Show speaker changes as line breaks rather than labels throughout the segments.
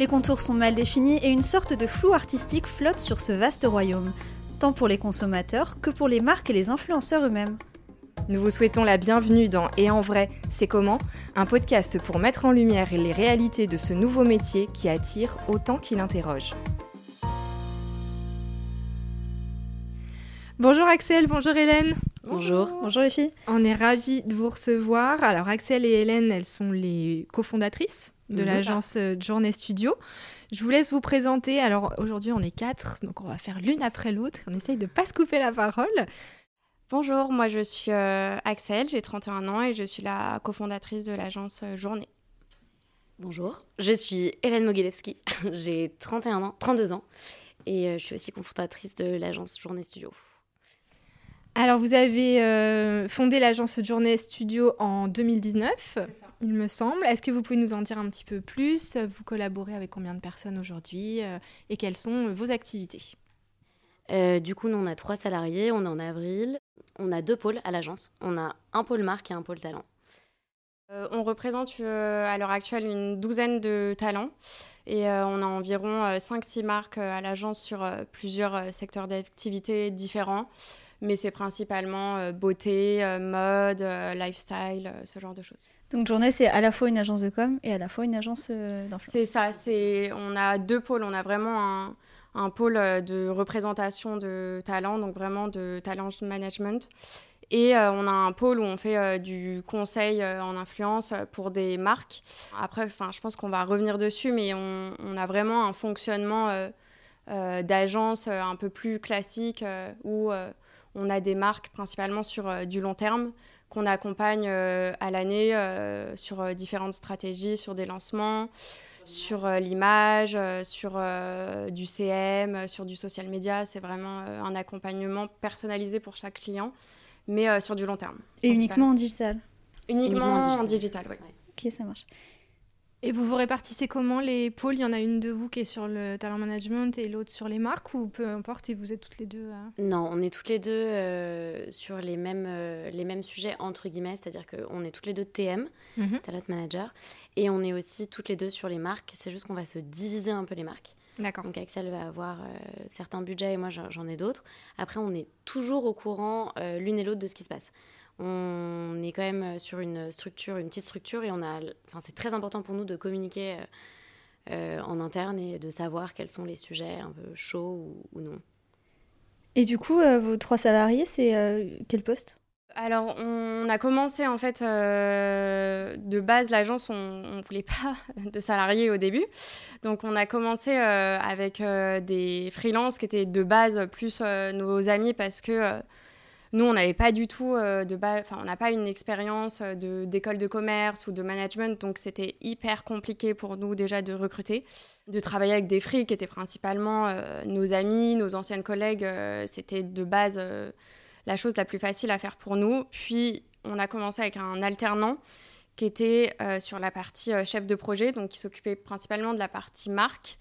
Les contours sont mal définis et une sorte de flou artistique flotte sur ce vaste royaume, tant pour les consommateurs que pour les marques et les influenceurs eux-mêmes.
Nous vous souhaitons la bienvenue dans Et en vrai, c'est comment Un podcast pour mettre en lumière les réalités de ce nouveau métier qui attire autant qu'il interroge. Bonjour Axel, bonjour Hélène.
Bonjour.
Bonjour les filles.
On est ravis de vous recevoir. Alors Axel et Hélène, elles sont les cofondatrices de l'agence euh, Journée Studio. Je vous laisse vous présenter. Alors aujourd'hui on est quatre, donc on va faire l'une après l'autre. On essaye de ne pas se couper la parole.
Bonjour, moi je suis euh, Axel, j'ai 31 ans et je suis la cofondatrice de l'agence euh, Journée.
Bonjour, je suis Hélène Mogilewski, j'ai 31 ans, 32 ans et je suis aussi cofondatrice de l'agence Journée Studio.
Alors, vous avez euh, fondé l'agence Journée Studio en 2019, il me semble. Est-ce que vous pouvez nous en dire un petit peu plus? Vous collaborez avec combien de personnes aujourd'hui euh, et quelles sont vos activités?
Euh, Du coup, nous, on a trois salariés, on est en avril. On a deux pôles à l'agence. On a un pôle marque et un pôle talent.
on représente à l'heure actuelle une douzaine de talents et on a environ 5-6 marques à l'agence sur plusieurs secteurs d'activité différents mais c'est principalement euh, beauté, euh, mode, euh, lifestyle, ce genre de choses.
Donc Journée, c'est à la fois une agence de com et à la fois une agence d'influence.
C'est ça, c'est on a deux pôles, on a vraiment un, un pôle de représentation de talent, donc vraiment de talent management. Et on a un pôle où on fait du conseil en influence pour des marques. Après, je pense qu'on va revenir dessus, mais on, on a vraiment un fonctionnement d'agence un peu plus classique où on a des marques principalement sur euh, du long terme qu'on accompagne euh, à l'année euh, sur différentes stratégies, sur des lancements, sur l'image, sur du CM, sur du social media. C'est vraiment un accompagnement personnalisé pour chaque client, mais sur du long terme.
Et uniquement en digital?
Uniquement, en digital, oui.
Ok, ça marche.
Et vous vous répartissez comment les pôles? Il y en a une de vous qui est sur le talent management et l'autre sur les marques ou peu importe et vous êtes toutes les deux
Non, on est toutes les deux euh, sur les mêmes, euh, les mêmes sujets entre guillemets, c'est-à-dire qu'on est toutes les deux TM, mhm. talent manager, et on est aussi toutes les deux sur les marques. C'est juste qu'on va se diviser un peu les marques.
D'accord.
Donc Axel va avoir euh, certains budgets et moi j'en ai d'autres. Après, on est toujours au courant l'une et l'autre de ce qui se passe on est quand même sur une structure, une petite structure, et on a, enfin, c'est très important pour nous de communiquer euh, euh, en interne et de savoir quels sont les sujets un peu chauds ou, non.
Et du coup, euh, vos trois salariés, c'est quel poste?
Alors, on a commencé en fait de base l'agence, on ne voulait pas de salariés au début, donc on a commencé avec des freelances qui étaient de base plus nos amis parce que nous, on n'avait pas du tout euh, de base, enfin, on n'a pas une expérience euh, d'école de commerce ou de management, donc c'était hyper compliqué pour nous déjà de recruter, de travailler avec des frics qui étaient principalement euh, nos amis, nos anciennes collègues. c'était de base la chose la plus facile à faire pour nous. Puis, on a commencé avec un alternant qui était sur la partie chef de projet, donc qui s'occupait principalement de la partie marque.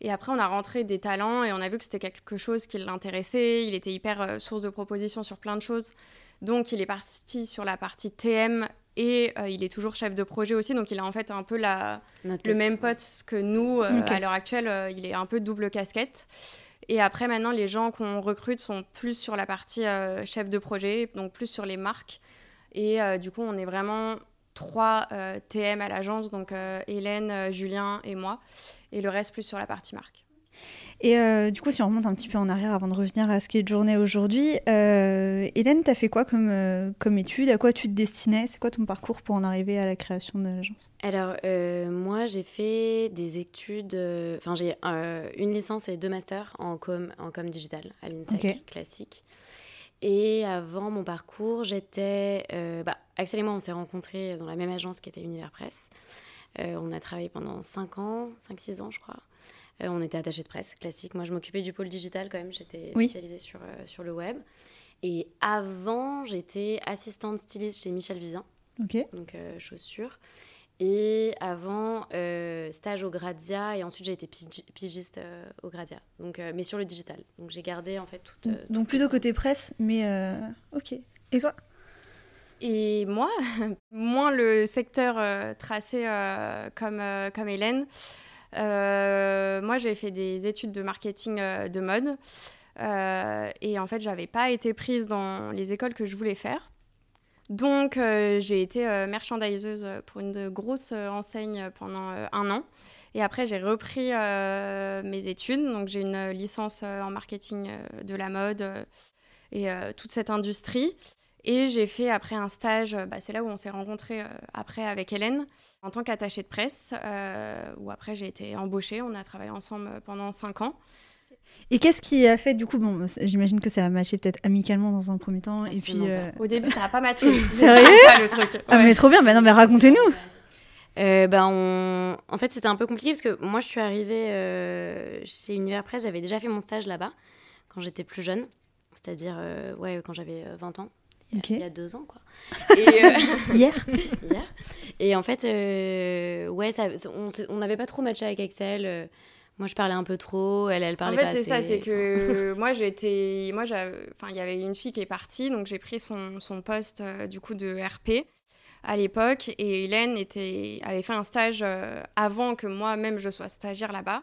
Et après, on a rentré des talents et on a vu que c'était quelque chose qui l'intéressait. Il était hyper euh, source de propositions sur plein de choses. Donc, il est parti sur la partie TM et euh, il est toujours chef de projet aussi. Donc, il a en fait un peu la, le même pote que nous. Euh, à l'heure actuelle, il est un peu double casquette. Et après, maintenant, les gens qu'on recrute sont plus sur la partie chef de projet, donc plus sur les marques. Et du coup, on est vraiment trois TM à l'agence, donc Hélène, Julien et moi et le reste plus sur la partie marque.
Et euh, du coup, si on remonte un petit peu en arrière avant de revenir à ce qui est de journée aujourd'hui, euh, Hélène, tu as fait quoi comme, euh, comme étude? À quoi tu te destinais? C'est quoi ton parcours pour en arriver à la création de l'agence?
Alors, moi, j'ai fait des études. Enfin, j'ai une licence et deux masters en com, en com digital à l'INSEC, classique. Et avant mon parcours, j'étais. bah, Axel et moi, on s'est rencontrés dans la même agence qui était Univers Presse. Euh, on a travaillé pendant 5 ans, 5-6 ans, je crois. Euh, on était attaché de presse, classique. Moi, je m'occupais du pôle digital quand même. J'étais spécialisée sur, euh, sur le web. Et avant, j'étais assistante styliste chez Michel Vivien. Donc, chaussures. Et avant, stage au Gradia. Et ensuite, j'ai été pigiste au Gradia. Donc, mais sur le digital. Donc, j'ai gardé en fait toute.
Donc, plutôt côté presse, mais ok. Et toi?
Et moi, moins le secteur euh, tracé euh, comme, euh, comme Hélène. moi, j'ai fait des études de marketing de mode. et en fait, j'avais pas été prise dans les écoles que je voulais faire. Donc, j'ai été merchandiseuse pour une grosse enseigne pendant un an. Et après, j'ai repris mes études. Donc, j'ai une licence en marketing de la mode et toute cette industrie. Et j'ai fait après un stage, bah, c'est là où on s'est rencontrés après avec Hélène, en tant qu'attachée de presse, où après j'ai été embauchée. On a travaillé ensemble pendant cinq ans.
Et qu'est-ce qui a fait du coup bon j'imagine que ça a matché peut-être amicalement dans un premier temps et puis
au début ça n'a pas matché
c'est ça, le truc ah mais trop bien mais non mais racontez-nous
euh, ben on... En fait, c'était un peu compliqué parce que moi, je suis arrivée euh, chez Univers Presse. J'avais déjà fait mon stage là-bas quand j'étais plus jeune, c'est-à-dire euh, ouais, quand j'avais 20 ans. Il y, a, deux ans, quoi.
Et, Hier
Hier. Et en fait, ouais, ça, on n'avait pas trop matché avec Excel. Moi, je parlais un peu trop, elle, elle parlait
pas
En fait,
c'est ça, c'est que moi, j'étais... Moi, enfin, il y avait une fille qui est partie, donc j'ai pris son, son poste, du coup, de RP à l'époque et Hélène était, avait fait un stage euh, avant que moi-même je sois stagiaire là-bas.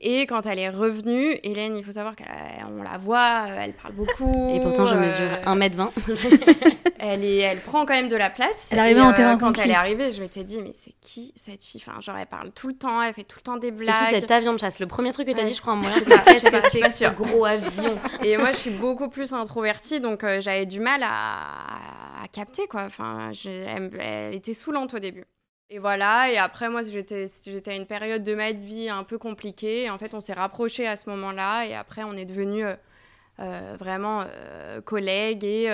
Et quand elle est revenue, Hélène, il faut savoir qu'on la voit, euh, elle parle beaucoup.
Et pourtant, je mesure 1m20.
Euh, elle, est, elle prend quand même de la place.
Elle arrivait en terrain
Quand elle est arrivée, je m'étais dit, mais c'est qui cette fille? Enfin, Genre, elle parle tout le temps, elle fait tout le temps des blagues.
C'est qui cet avion de chasse? Le premier truc que tu as dit, je crois, en moyen, c'est que c'est ce gros avion?
Et moi, je suis beaucoup plus introvertie, donc j'avais du mal à, à, capter, quoi. Enfin, elle était saoulante au début. Et voilà, et après, moi, j'étais à une période de ma vie un peu compliquée. en fait, on s'est rapprochés à ce moment-là. Et après, on est devenus euh, euh, vraiment euh, collègues et,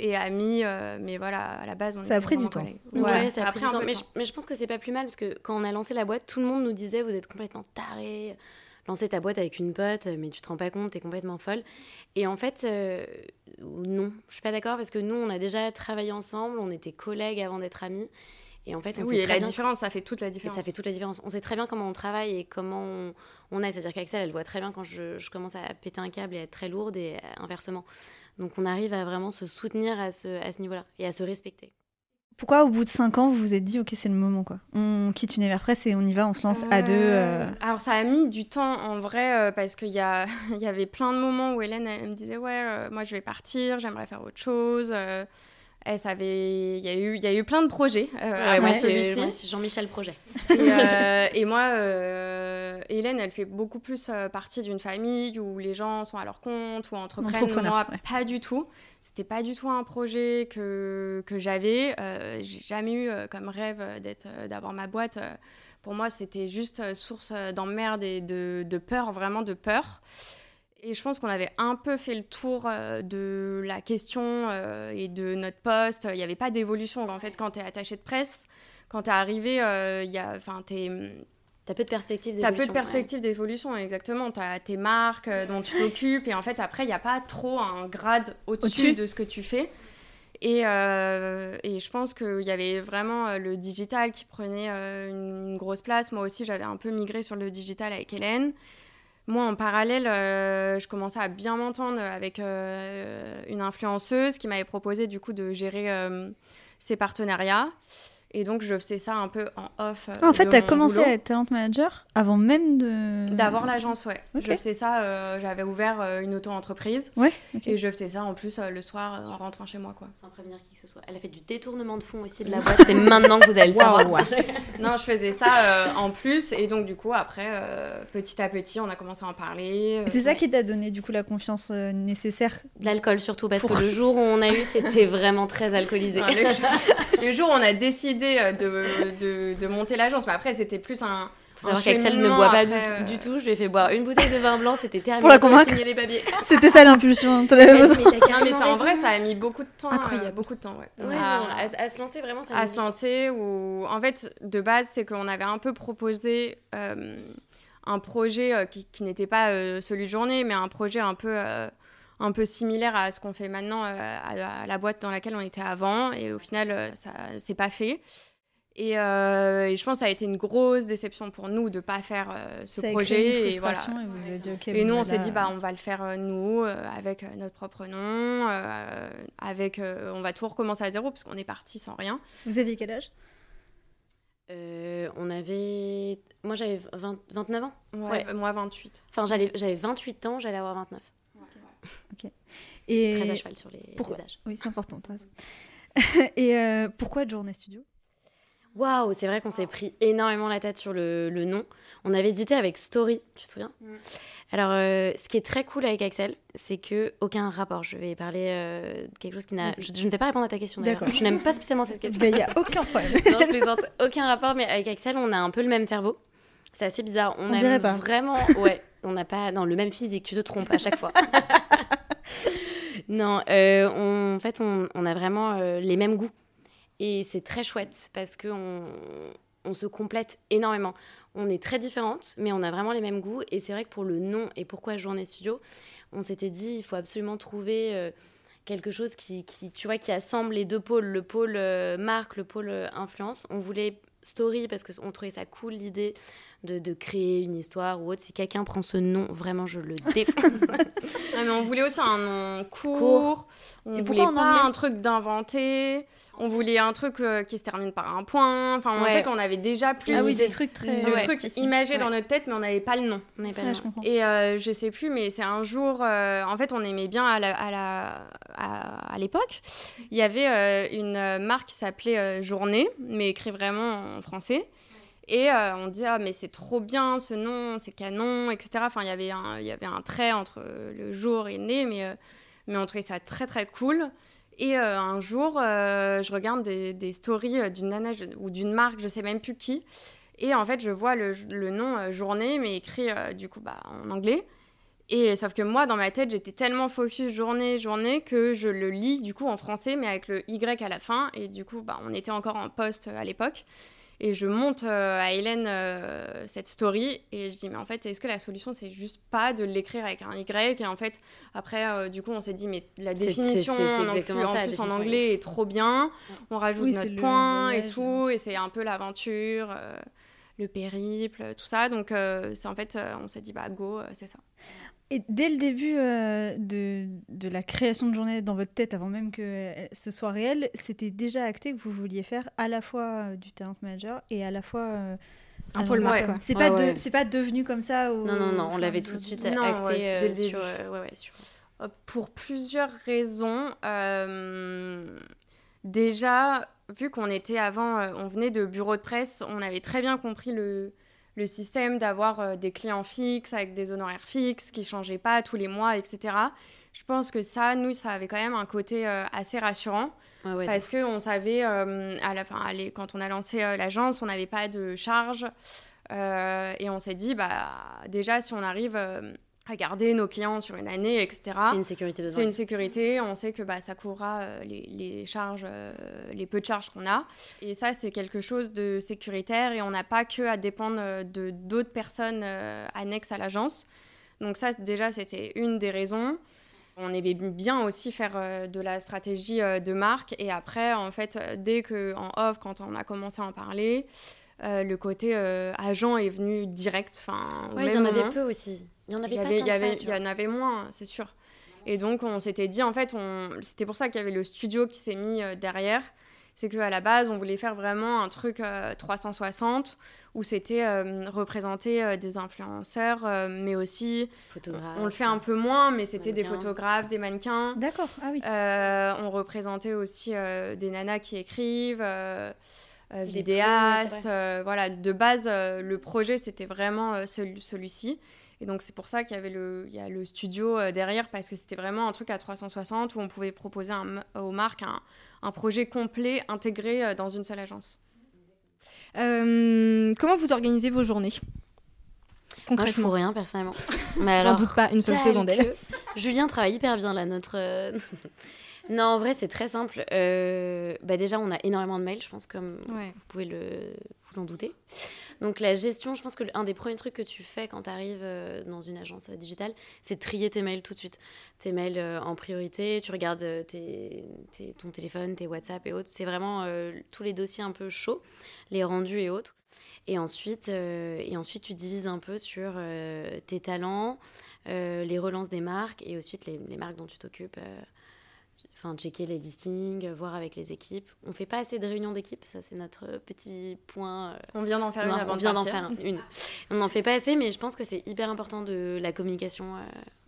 et amis. mais voilà, à la base, on
ça a pris du temps.
Ouais, ça, a pris, du temps. Mais je, mais je, pense que c'est pas plus mal parce que quand on a lancé la boîte, tout le monde nous disait Vous êtes complètement taré. Lancer ta boîte avec une pote, mais tu te rends pas compte, t'es complètement folle. Et en fait, non, je suis pas d'accord parce que nous, on a déjà travaillé ensemble, on était collègues avant d'être amis. Et en fait, on
oui,
sait très
la différence, ça fait toute la différence.
ça fait toute la différence. On sait très bien comment on travaille et comment on, on est. C'est-à-dire qu'Axel, elle voit très bien quand je, je, commence à péter un câble et à être très lourde et inversement. Donc on arrive à vraiment se soutenir à ce, à ce niveau-là et à se respecter.
Pourquoi au bout de 5 ans, vous vous êtes dit, ok, c'est le moment, quoi? On quitte Univers Presse et on y va, on se lance à deux euh.
Euh, Alors ça a mis du temps en vrai, euh, parce qu'il y, a... il y avait plein de moments où Hélène elle me disait, ouais, moi je vais partir, j'aimerais faire autre chose elle savait, il y a eu, il y a eu plein de projets.
Euh, moi, c'est Jean-Michel Projet.
Et, euh, et moi, euh, Hélène, elle fait beaucoup plus partie d'une famille où les gens sont à leur compte ou entreprennent. Moi, pas du tout. C'était pas du tout un projet que, que j'avais. J'ai jamais eu comme rêve d'être, d'avoir ma boîte. Pour moi, c'était juste source d'emmerde et de, de peur, vraiment de peur. Et je pense qu'on avait un peu fait le tour euh, de la question euh, et de notre poste. Il n'y avait pas d'évolution. En fait, quand tu es attaché de presse, quand tu es arrivé, euh, il y a,
T'as peu de perspectives
d'évolution. T'as peu de perspectives d'évolution, exactement. T'as tes marques dont tu t'occupes et en fait après il n'y a pas trop un grade au-dessus de ce que tu fais. Et, et je pense qu'il y avait vraiment le digital qui prenait une grosse place. Moi aussi j'avais un peu migré sur le digital avec Hélène. Moi, en parallèle, euh, je commençais à bien m'entendre avec euh, une influenceuse qui m'avait proposé du coup de gérer euh, ses partenariats. Et donc, je faisais ça un peu en off.
Ah, en fait, tu as commencé à être talent manager avant même de.
D'avoir l'agence, ouais. Je faisais ça, euh, j'avais ouvert euh, une auto-entreprise.
Ouais.
Et je faisais ça en plus euh, le soir en rentrant chez moi, quoi.
Sans prévenir qui que ce soit. Elle a fait du détournement de fonds aussi de la boîte. C'est maintenant que vous allez le savoir.
non, je faisais ça en plus. Et donc, du coup, après, petit à petit, on a commencé à en parler.
C'est ça qui t'a donné, du coup, la confiance nécessaire
L'alcool, surtout, parce que le jour où on a eu, c'était vraiment très alcoolisé.
le jour où on a décidé euh, de, de, monter l'agence. Mais après, c'était plus un.
Faut savoir qu'Axel ne boit pas du, euh, du, tout. Je lui ai fait boire une bouteille de vin blanc, c'était terminé.
Pour la convaincre.
les papiers.
C'était ça l'impulsion.
mais, mais, mais ça, en vrai, ça a mis beaucoup de temps.
Incroyable. Euh,
beaucoup de temps, ouais.
ouais à, se lancer vraiment, ça
À se lancer, ou en fait, de base, c'est qu'on avait un peu proposé un projet qui, qui n'était pas celui de journée, mais un projet un peu un peu similaire à ce qu'on fait maintenant euh, à, la, boîte dans laquelle on était avant. Et au final, euh, ça s'est pas fait. Euh, et, je pense que ça a été une grosse déception pour nous de ne pas faire ce projet.
et, voilà.
et, nous, on s'est dit, bah, on va le faire nous, avec notre propre nom. avec, on va tout recommencer à zéro, parce qu'on est parti sans rien.
Vous aviez quel âge?
On avait. Moi, j'avais 29 ans.
Ouais, moi 28.
Enfin, j'avais 28 ans, j'allais avoir 29.
Ok. Et...
Très à cheval sur les, les âges.
Oui, c'est important, Et pourquoi de journée studio?
Waouh, c'est vrai qu'on s'est pris énormément la tête sur le, nom. On avait hésité avec Story, tu te souviens? Mm. Alors, euh, ce qui est très cool avec Axel, c'est que aucun rapport. Je vais parler euh, de quelque chose qui n'a. Je, ne vais pas répondre à ta question. D'accord. Je n'aime pas spécialement cette question.
Il n'y a aucun problème.
non, je plaisante. Aucun rapport, mais avec Axel, on a un peu le même cerveau. C'est assez bizarre. On,
on dirait pas.
Vraiment, ouais. On n'a pas dans le même physique. Tu te trompes à chaque fois. non, euh, en fait, on, a vraiment les mêmes goûts. Et c'est très chouette parce qu'on on se complète énormément. On est très différentes, mais on a vraiment les mêmes goûts. Et c'est vrai que pour le nom et pourquoi Journée Studio, on s'était dit il faut absolument trouver euh, quelque chose qui, tu vois, qui assemble les deux pôles, le pôle euh, marque, le pôle euh, influence. On voulait story parce qu'on trouvait ça cool l'idée de, de, créer une histoire ou autre. Si quelqu'un prend ce nom, vraiment, je le défends.
mais on voulait aussi un nom court. On voulait pas un truc d'inventer. On voulait un truc euh, qui se termine par un point. Enfin, en fait, on avait déjà plus
ah oui, des trucs très
le truc imagé dans notre tête, mais on n'avait pas le nom.
On pas
Et euh, je sais plus, mais c'est un jour. Euh, en fait, on aimait bien à la, à la à, l'époque. Il y avait une marque qui s'appelait Journée, mais écrit vraiment en français. Et on dit ah mais c'est trop bien ce nom, c'est canon, etc. Enfin il y avait un trait entre le jour et né, mais mais on trouvait ça très très cool. Et euh, un jour, euh, je regarde des, des stories euh, d'une nana ou d'une marque, je sais même plus qui. Et en fait, je vois le, le nom journée, mais écrit du coup bah, en anglais. Et sauf que moi, dans ma tête, j'étais tellement focus journée, journée, que je le lis du coup en français, mais avec le Y à la fin. Et du coup, bah, on était encore en poste à l'époque. Et je monte euh, à Hélène euh, cette story et je dis mais en fait est-ce que la solution c'est juste pas de l'écrire avec un Y et en fait après euh, du coup on s'est dit mais la définition en, plus, en anglais est trop bien. On rajoute notre point et tout et c'est un peu l'aventure le périple tout ça. Donc c'est en fait on s'est dit bah go c'est ça
et dès le début euh, de, de, la création de journée dans votre tête, avant même que euh, ce soit réel, c'était déjà acté que vous vouliez faire à la fois euh, du talent manager et à la fois
un pôle marque.
C'est pas, pas devenu comme ça
Non, non, non, on l'avait tout de suite acté sur, sur...
Pour plusieurs raisons. déjà, vu qu'on était avant, on venait de bureau de presse, on avait très bien compris le le système d'avoir euh, des clients fixes avec des honoraires fixes qui changeaient pas tous les mois, etc. Je pense que ça, nous, ça avait quand même un côté euh, assez rassurant. Parce que on savait euh, à la fin, allez, quand on a lancé l'agence, on n'avait pas de charge. Et on s'est dit, bah déjà, si on arrive à garder nos clients sur une année, etc.
C'est une sécurité
C'est une sécurité. On sait que bah, ça couvrira euh, les, charges, euh, les peu de charges qu'on a. Et ça, c'est quelque chose de sécuritaire et on n'a pas que à dépendre euh, de d'autres personnes annexes à l'agence. Donc ça, déjà, c'était une des raisons. On aimait bien aussi faire de la stratégie de marque. Et après, en fait, dès que en off, quand on a commencé à en parler, le côté agent est venu direct. Enfin,
il y en avait peu aussi.
Il y en avait, il y, avait, il y en avait moins, c'est sûr. Et donc, on s'était dit, en fait, on... c'était pour ça qu'il y avait le studio qui s'est mis euh, derrière. C'est qu'à la base, on voulait faire vraiment un truc 360 euh, où c'était euh, représenter des influenceurs, mais aussi.
Photographes.
On le fait un peu moins, mais c'était des photographes, des mannequins.
D'accord, ah oui.
on représentait aussi des nanas qui écrivent. Vidéastes, voilà, de base, le projet c'était vraiment celui-ci. Et donc c'est pour ça qu'il y avait le, il y a le studio euh, derrière, parce que c'était vraiment un truc à 360 où on pouvait proposer aux marques un, un, projet complet intégré euh, dans une seule agence.
Euh, comment vous organisez vos journées
Concrètement. Moi, je fous rien personnellement.
J'en doute pas une seule seconde.
Julien travaille hyper bien là, notre. Non, en vrai, c'est très simple. bah déjà, on a énormément de mails, je pense, comme vous pouvez le, vous en douter. Donc la gestion, je pense que l'un des premiers trucs que tu fais quand tu arrives euh, dans une agence euh, digitale, c'est trier tes mails tout de suite. Tes mails euh, en priorité, tu regardes ton téléphone, tes WhatsApp et autres. C'est vraiment tous les dossiers un peu chauds, les rendus et autres. Et ensuite, et ensuite tu divises un peu sur tes talents, les relances des marques et ensuite les, les marques dont tu t'occupes enfin checker les listings, voir avec les équipes. On fait pas assez de réunions d'équipe, ça c'est notre petit point. Euh,
on vient d'en faire une avant
On vient d'en faire une. On n'en fait pas assez, mais je pense que c'est hyper important de la communication euh,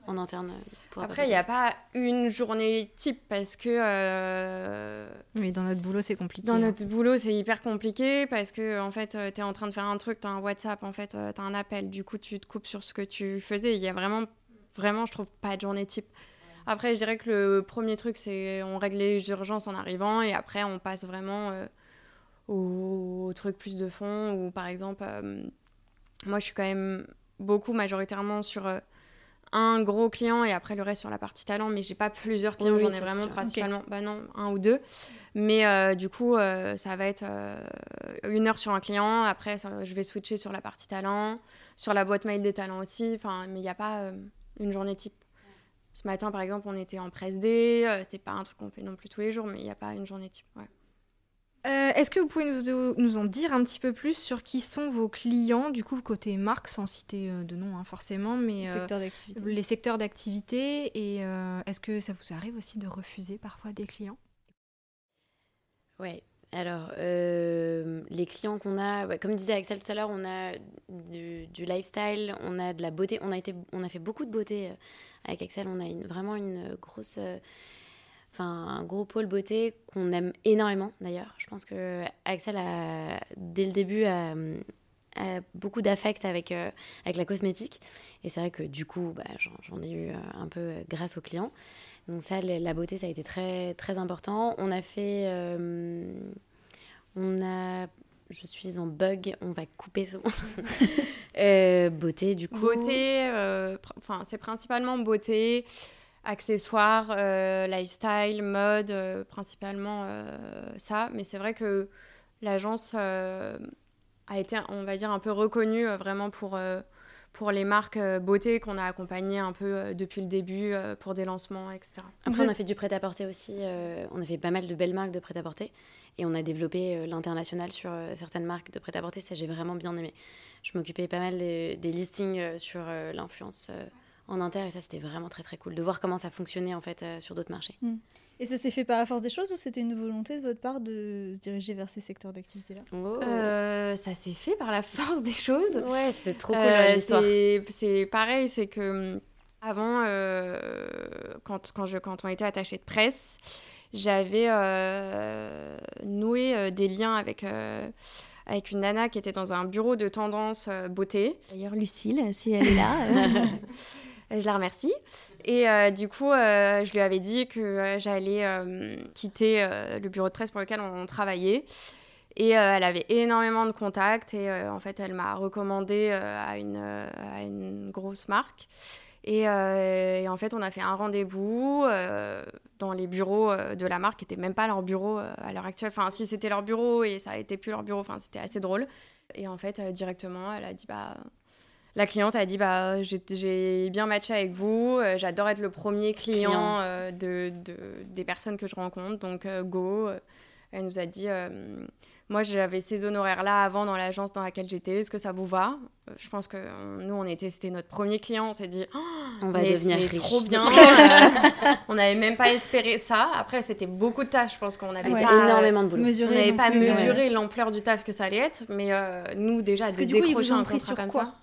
en interne.
Après, il n'y a pas une journée type parce que. Euh...
Oui, dans notre boulot, c'est compliqué.
Dans hein. notre boulot, c'est hyper compliqué parce que, en fait, euh, tu es en train de faire un truc, tu as un WhatsApp, en fait, tu as un appel, du coup, tu te coupes sur ce que tu faisais. Il y a vraiment, vraiment, je trouve, pas de journée type. Après, je dirais que le premier truc, c'est on règle les urgences en arrivant et après, on passe vraiment euh, au, truc plus de fond. Ou par exemple, euh, moi, je suis quand même beaucoup majoritairement sur euh, un gros client et après le reste sur la partie talent. Mais j'ai pas plusieurs clients, j'en ai vraiment principalement, bah non, un ou deux. Mais du coup, ça va être une heure sur un client. Après, je vais switcher sur la partie talent, sur la boîte mail des talents aussi. Enfin, mais il n'y a pas une journée type. Ce matin, par exemple, on était en presse D. Euh, c'est pas un truc qu'on fait non plus tous les jours, mais il n'y a pas une journée type.
Euh, est-ce que vous pouvez nous, nous, en dire un petit peu plus sur qui sont vos clients, du coup, côté marque, sans citer euh, de nom hein, forcément, mais les secteurs d'activité Et est-ce que ça vous arrive aussi de refuser parfois des clients?
Ouais, alors, euh, les clients qu'on a, comme disait Axel tout à l'heure, on a du, lifestyle, on a de la beauté. On a, été, on a fait beaucoup de beauté euh, avec Axel. On a vraiment une grosse, euh, enfin un gros pôle beauté qu'on aime énormément d'ailleurs. Je pense que Axel a, dès le début, a, beaucoup d'affect avec, avec la cosmétique. Et c'est vrai que du coup, bah, j'en ai eu un peu grâce aux clients. Donc ça, la beauté, ça a été très, très important. On a fait... Euh, on a... Je suis en bug, on va couper son... euh, beauté, du coup.
Beauté, euh, enfin, c'est principalement beauté, accessoires, lifestyle, mode, principalement ça. Mais c'est vrai que l'agence a été, on va dire, un peu reconnue vraiment pour pour les marques euh, beauté qu'on a accompagnées un peu euh, depuis le début euh, pour des lancements, etc.
Après, on a fait du prêt-à-porter aussi. on a fait pas mal de belles marques de prêt-à-porter. Et on a développé l'international sur certaines marques de prêt-à-porter. Ça, j'ai vraiment bien aimé. Je m'occupais pas mal des, des listings sur l'influence en inter et ça c'était vraiment très très cool de voir comment ça fonctionnait en fait sur d'autres marchés.
Hmm. Et ça s'est fait par la force des choses ou c'était une volonté de votre part de se diriger vers ces secteurs d'activité-là?
Oh. euh, Ça s'est fait par la force des choses.
Ouais, c'était trop cool euh, l'histoire.
C'est pareil, c'est que hum, avant, euh, quand, quand, je, quand on était attaché de presse, j'avais noué des liens avec avec une nana qui était dans un bureau de tendance beauté. D'ailleurs, Lucille, si elle est là. je la remercie. Et euh, du coup, euh, je lui avais dit que euh, j'allais quitter le bureau de presse pour lequel on, travaillait. Et elle avait énormément de contacts et en fait, elle m'a recommandé à, une, à une grosse marque. Et, en fait, on a fait un rendez-vous dans les bureaux de la marque, qui n'était même pas leur bureau à l'heure actuelle. Enfin, si c'était leur bureau et ça n'était plus leur bureau, enfin, c'était assez drôle. Et en fait, directement, elle a dit bah la cliente a dit bah j'ai bien matché avec vous, euh, j'adore être le premier client, euh, de, des personnes que je rencontre, donc euh, go. Elle nous a dit moi j'avais ces honoraires là avant dans l'agence dans laquelle j'étais, est-ce que ça vous va? Je pense que nous on était c'était notre premier client, on s'est dit oh,
on va devenir riche.
trop bien. on n'avait même pas espéré ça. Après c'était beaucoup de tâches, je pense qu'on avait
énormément de boulot.
on n'avait pas mesuré l'ampleur du taf que ça allait être, mais nous déjà
Parce
de
que
décrocher
un
contrat comme
quoi
ça.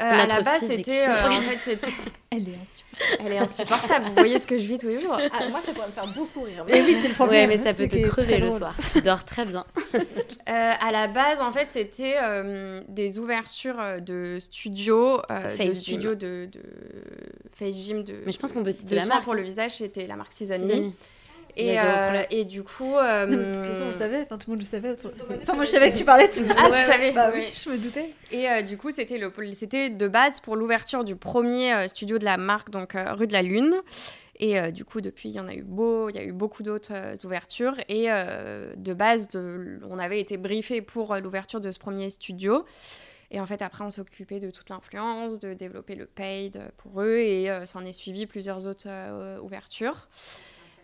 Euh, à la base, c'était. Euh, en fait, c'était.
Elle est insupportable.
Elle est insupportable. Vous voyez ce que je vis tous les jours.
Ah, moi, ça pourrait me faire beaucoup rire.
Mais oui, c'est le problème.
Ouais, mais ça peut te crever le soir. Tu dors très bien.
euh, à la base, en fait, c'était euh, des ouvertures de studios, de, studios de, de face gym, de.
Mais je pense qu'on peut citer la
marque pour le visage. C'était la marque Seasoning. Et, euh, et, du coup. Euh,
de toute façon, on le savait, enfin, tout le monde le savait. Enfin, moi, je savais que tu parlais de ça.
Ah, tu savais
Bah oui, je me doutais.
Et euh, du coup, c'était de base pour l'ouverture du premier studio de la marque, donc rue de la Lune. Et du coup, depuis, il y en a eu beau, il y a eu beaucoup d'autres ouvertures. Et de base, de, on avait été briefé pour l'ouverture de ce premier studio. Et en fait, après, on s'occupait de toute l'influence, de développer le paid pour eux. Et s'en est suivi plusieurs autres ouvertures.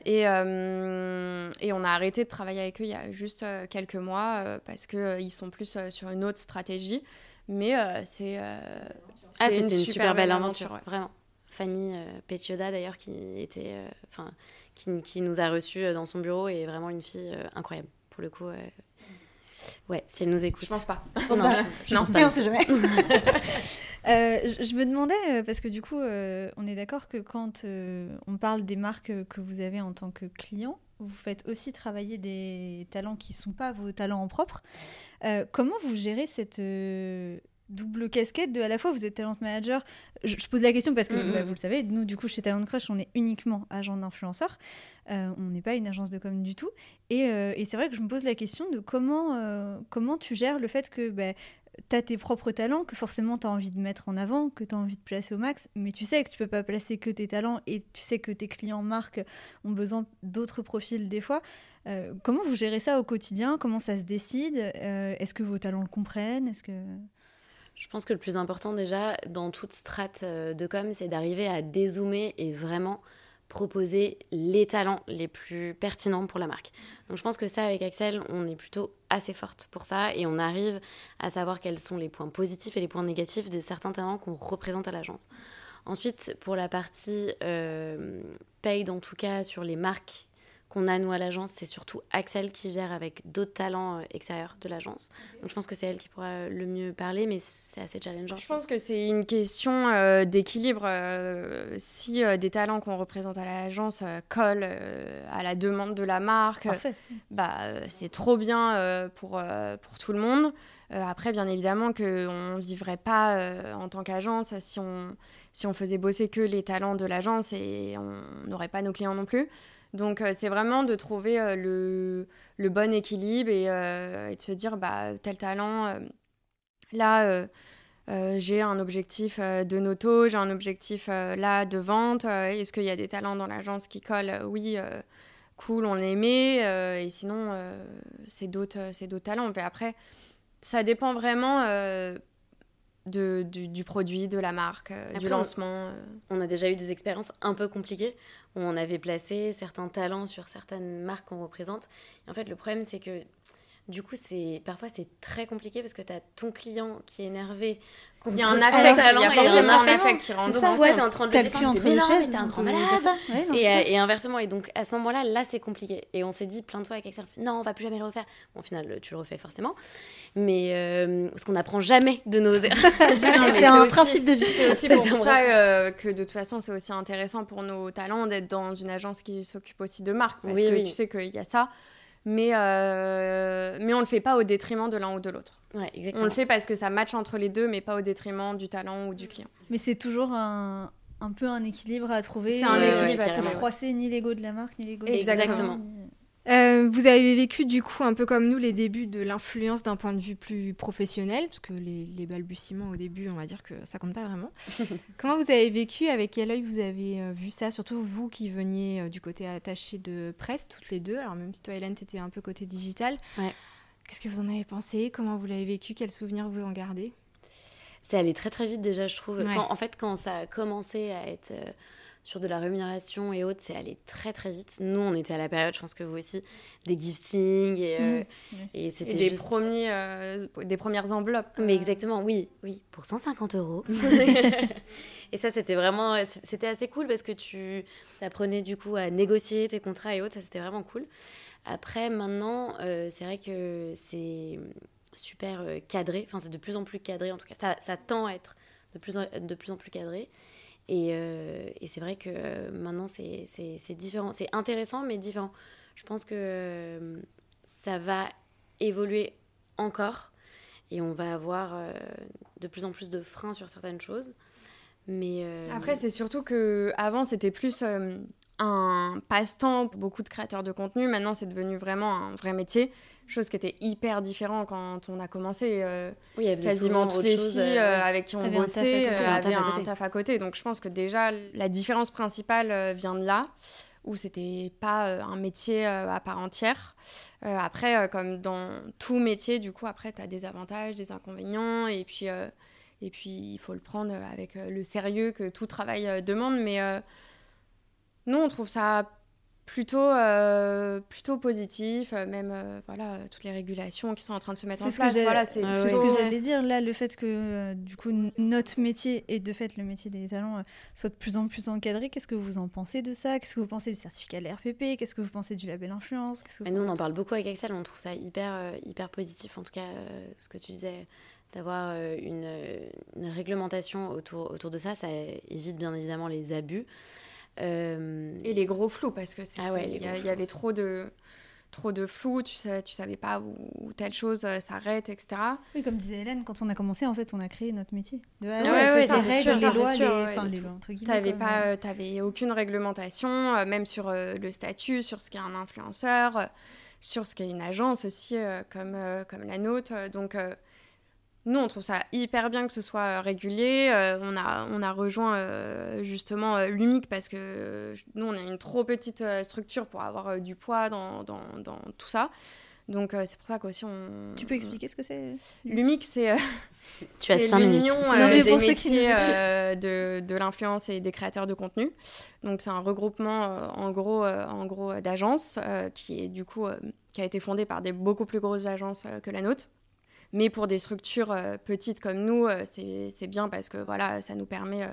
Et, euh, et, on a arrêté de travailler avec eux il y a juste euh, quelques mois euh, parce qu'ils sont plus sur une autre stratégie. Mais c'est
ah, une, super, belle aventure, vraiment. Fanny Petioda d'ailleurs, qui, était, enfin qui, qui, nous a reçus dans son bureau et vraiment une fille incroyable. Pour le coup, Ouais, si elle nous écoute.
Je pense pas.
Je pense non, pas. Je, pense pas. on sait jamais. euh, je, me demandais, euh, parce que du coup, euh, on est d'accord que quand euh, on parle des marques que vous avez en tant que client, vous faites aussi travailler des talents qui ne sont pas vos talents en propre. comment vous gérez cette double casquette de à la fois vous êtes talent manager. Je, pose la question parce que mm, bah, mm. vous le savez nous du coup chez Talent Crush on est uniquement agent d'influenceur euh, on n'est pas une agence de com du tout. Et, euh, et c'est vrai que je me pose la question de comment euh, comment tu gères le fait que bah, tu as tes propres talents que forcément tu as envie de mettre en avant que tu as envie de placer au max mais tu sais que tu peux pas placer que tes talents et tu sais que tes clients marques ont besoin d'autres profils des fois. Comment vous gérez ça au quotidien? Comment ça se décide? Est-ce que vos talents le comprennent? Est-ce que
je pense que le plus important déjà dans toute strate euh, de com, c'est d'arriver à dézoomer et vraiment proposer les talents les plus pertinents pour la marque. Donc je pense que ça, avec Axel, on est plutôt assez forte pour ça et on arrive à savoir quels sont les points positifs et les points négatifs de certains talents qu'on représente à l'agence. Ensuite, pour la partie euh, paye, en tout cas sur les marques qu'on a nous à l'agence, c'est surtout Axel qui gère avec d'autres talents euh, extérieurs de l'agence. Donc je pense que c'est elle qui pourra le mieux parler, mais c'est assez challengeant.
Je pense que c'est une question euh, d'équilibre. Euh, si des talents qu'on représente à l'agence collent à la demande de la marque, bah, c'est trop bien pour, pour tout le monde. après, bien évidemment qu'on ne vivrait pas en tant qu'agence si on, si on faisait bosser que les talents de l'agence et on n'aurait pas nos clients non plus. Donc euh, c'est vraiment de trouver euh, le, le, bon équilibre et, euh, et, de se dire bah tel talent là j'ai un objectif de noto, j'ai un objectif là de vente. Est-ce qu'il y a des talents dans l'agence qui collent? Oui, cool, on les met. et sinon, c'est d'autres, c'est d'autres talents. Mais après, ça dépend vraiment de, du, produit, de la marque, du lancement.
On, a déjà eu des expériences un peu compliquées on avait placé certains talents sur certaines marques qu'on représente. En fait, le problème, c'est que du coup, c'est parfois c'est très compliqué parce que tu as ton client qui est énervé.
Il y a un affect, il y a forcément un affect qui rentre
Donc toi, tu es en train de le défendre, entre mais non, mais t'es un grand malade. et, euh, et, inversement, et donc à ce moment-là, là, c'est compliqué. Et on s'est dit plein de fois avec Axel, non, on va plus jamais le refaire. Bon, au final, tu le refais forcément. Mais euh, parce qu'on n'apprend jamais de nos erreurs.
c'est un principe de vie.
C'est aussi pour ça euh, que de toute façon, c'est aussi intéressant pour nos talents d'être dans une agence qui s'occupe aussi de marque. Parce que tu sais qu'il y a ça mais, euh, mais on ne le fait pas au détriment de l'un ou de l'autre.
Ouais,
on le fait parce que ça match entre les deux, mais pas au détriment du talent ou du client.
Mais c'est toujours un, un, peu un équilibre à trouver.
C'est un équilibre à trouver.
Froisser ni l'ego de la marque, ni l'ego de
Exactement.
Euh, vous avez vécu du coup un peu comme nous les débuts de l'influence d'un point de vue plus professionnel, parce que les, les, balbutiements au début, on va dire que ça compte pas vraiment. Comment vous avez vécu Avec quel œil vous avez euh, vu ça Surtout vous qui veniez euh, du côté attaché de presse, toutes les deux? Alors même si toi, Hélène, t'étais un peu côté digital.
Ouais.
Qu'est-ce que vous en avez pensé? Comment vous l'avez vécu? Quels souvenirs vous en gardez?
C'est allé très très vite déjà, je trouve. en fait, quand ça a commencé à être sur de la rémunération et autres, c'est allé très très vite. Nous, on était à la période, je pense que vous aussi, des giftings et, euh,
mmh. et c'était des premiers, euh, des premières enveloppes.
Mais exactement, oui, oui, pour 150 euros. et ça, c'était vraiment, c'était assez cool parce que tu apprenais du coup à négocier tes contrats et autres. Ça, c'était vraiment cool. Après, maintenant, euh, c'est vrai que c'est super cadré. Enfin, c'est de plus en plus cadré. En tout cas, ça, ça tend à être de plus en, de plus en plus cadré. Euh, et, c'est vrai que euh, maintenant, c'est différent. C'est intéressant, mais différent. Je pense que euh, ça va évoluer encore et on va avoir de plus en plus de freins sur certaines choses. Mais
Après, c'est surtout que avant c'était plus un passe-temps pour beaucoup de créateurs de contenu. Maintenant, c'est devenu vraiment un vrai métier chose qui était hyper différent quand on a commencé. Euh,
oui, il y
quasiment toutes les filles euh, euh, avec qui on bossait avaient un, taf à côté. Donc je pense que déjà la différence principale vient de là où c'était pas un métier à part entière. après, comme dans tout métier, du coup, après, tu as des avantages, des inconvénients, et puis, et puis il faut le prendre avec le sérieux que tout travail demande. Mais nous, on trouve ça plutôt, euh, plutôt positif, euh, même euh, voilà, toutes les régulations qui sont en train de se mettre en place. Voilà,
c'est ce que j'allais dire. Là, le fait que du coup notre métier et de fait le métier des talents soit de plus en plus encadré, qu'est-ce que vous en pensez de ça? Qu'est-ce que vous pensez du certificat de l'RPP Qu'est-ce que vous pensez du label influence?
Que Nous, on en parle beaucoup avec Axel, on trouve ça hyper, hyper positif. En tout cas, ce que tu disais, d'avoir une, une, réglementation autour, autour de ça, ça évite bien évidemment les abus.
Euh, et les gros flous, parce que ah il y, avait trop de trop de flou, tu savais, tu savais pas où, telle chose euh, s'arrête, etc.
Oui, comme disait Hélène, quand on a commencé, en fait, on a créé notre métier.
De ah ouais, c'est sûr, les lois, les, enfin, les lois, entre guillemets. pas, t'avais aucune réglementation, euh, même sur le statut, sur ce qu'est un influenceur, sur ce qu'est une agence aussi, comme, comme la nôtre. Donc, nous, on trouve ça hyper bien que ce soit euh, régulier. Euh, on, a, on a rejoint euh, justement l'UMIC parce que nous, on a une trop petite structure pour avoir du poids dans, dans, dans, tout ça. Donc, c'est pour ça qu'aussi on.
Tu peux expliquer ce que c'est
L'UMIC, c'est.
tu as l'union
des métiers de, de l'influence et des créateurs de contenu. Donc, c'est un regroupement en gros, en gros d'agences qui est du coup qui a été fondé par des beaucoup plus grosses agences que la nôtre. Mais pour des structures euh, petites comme nous, euh, c'est bien parce que voilà, ça nous permet euh,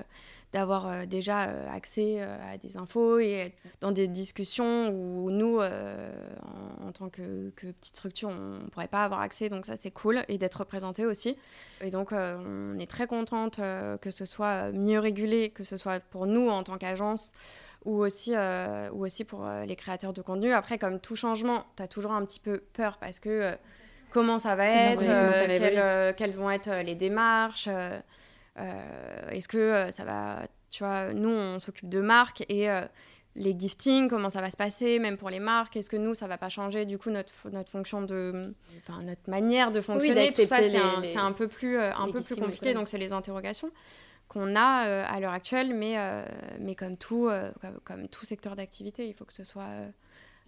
d'avoir déjà accès à des infos et dans des discussions où nous, en, tant que, petite structure, on ne pourrait pas avoir accès. Donc ça, c'est cool. Et d'être représenté aussi. Et donc, on est très contente que ce soit mieux régulé, que ce soit pour nous en tant qu'agence ou aussi, ou aussi pour les créateurs de contenu. Après, comme tout changement, tu as toujours un petit peu peur parce que comment ça va être, euh, euh, quelles, vont être euh, les démarches, est-ce que ça va, tu vois, nous on s'occupe de marques et les giftings, comment ça va se passer, même pour les marques, est-ce que nous, ça va pas changer du coup notre, notre fonction de, enfin notre manière de fonctionner, tout ça, c'est un, peu plus, un peu plus compliqué, donc c'est les interrogations qu'on a à l'heure actuelle, mais, mais comme, tout, comme, tout secteur d'activité, il faut que ce soit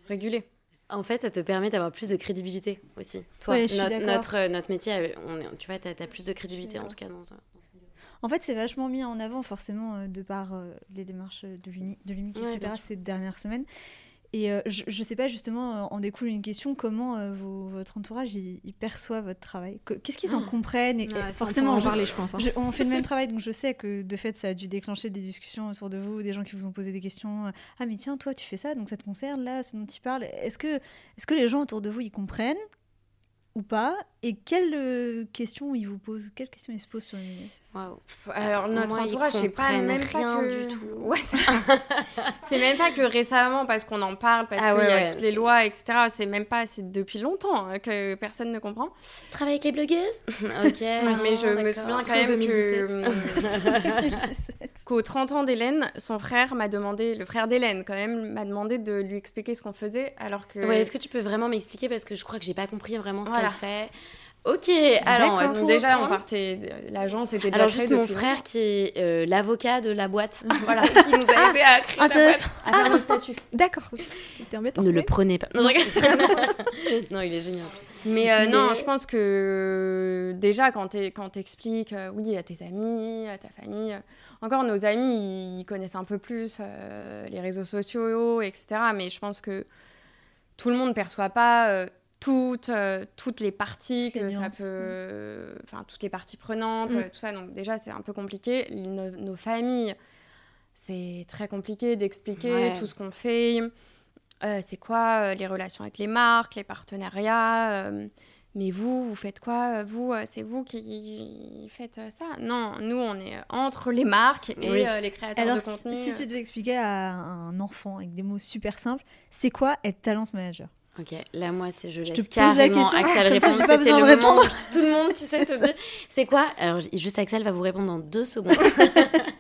régulé.
En fait, ça te permet d'avoir plus de crédibilité aussi. Toi, notre, notre, métier, on tu vois, tu as, plus de crédibilité en tout cas dans,
en fait, c'est vachement mis en avant, forcément, euh, de par euh, les démarches de l'UMIC, etc., ces dernières semaines. Et euh, je ne sais pas, justement, en découle une question comment euh, votre entourage il, perçoit votre travail? Qu'est-ce qu'ils en ah. comprennent? Et,
Forcément, en parler, je pense. Hein.
on fait le même travail, donc je sais que de fait, ça a dû déclencher des discussions autour de vous, des gens qui vous ont posé des questions. Ah, mais tiens, toi, tu fais ça, donc ça te concerne, là, ce dont tu parles. Est-ce que, est -ce que les gens autour de vous, ils comprennent ou pas? Et quelles euh, questions ils vous posent? Quelles questions ils se posent sur les
alors notre entourage, c'est pas même
rien
pas
du tout.
Ouais, c'est même pas que récemment parce qu'on en parle, parce ah qu'il y a toutes les lois, etc. C'est même pas, c'est depuis longtemps hein, que personne ne comprend.
Travailler avec les blogueuses
Ok. mais je me souviens quand même qu'au 30 ans d'Hélène, son frère m'a demandé, le frère d'Hélène quand même, m'a demandé de lui expliquer ce qu'on faisait, alors que.
Ouais, est-ce que tu peux vraiment m'expliquer? Parce que je crois que j'ai pas compris vraiment ce qu'elle fait. Ok,
alors déjà on partait, l'agence était déjà
Alors juste mon frère qui est euh, l'avocat de la boîte, voilà, qui nous a aidé à créer la boîte,
à faire le statut.
D'accord, c'était embêtant.
Ne le prenez pas. Non, non, il est génial.
Mais, euh, non, je pense que déjà quand tu expliques, euh, oui, à tes amis, à ta famille, encore nos amis, ils connaissent un peu plus les réseaux sociaux, etc. Mais je pense que tout le monde ne perçoit pas toutes, euh, toutes les parties que ça peut, enfin toutes les parties prenantes, mm. tout ça. Donc déjà c'est un peu compliqué. Nos, familles, c'est très compliqué d'expliquer tout ce qu'on fait. Euh, c'est quoi euh, les relations avec les marques, les partenariats. mais vous, vous faites quoi Vous, c'est vous qui faites ça? Non, nous, on est entre les marques et les créateurs de contenu.
Si tu devais expliquer à un enfant avec des mots super simples, c'est quoi être talent manager?
Ok, là moi c'est je laisse je te carrément Axel répondre parce que c'est le moment où tout le monde tu sais te dit c'est quoi? Alors juste Axel va vous répondre dans deux secondes. parce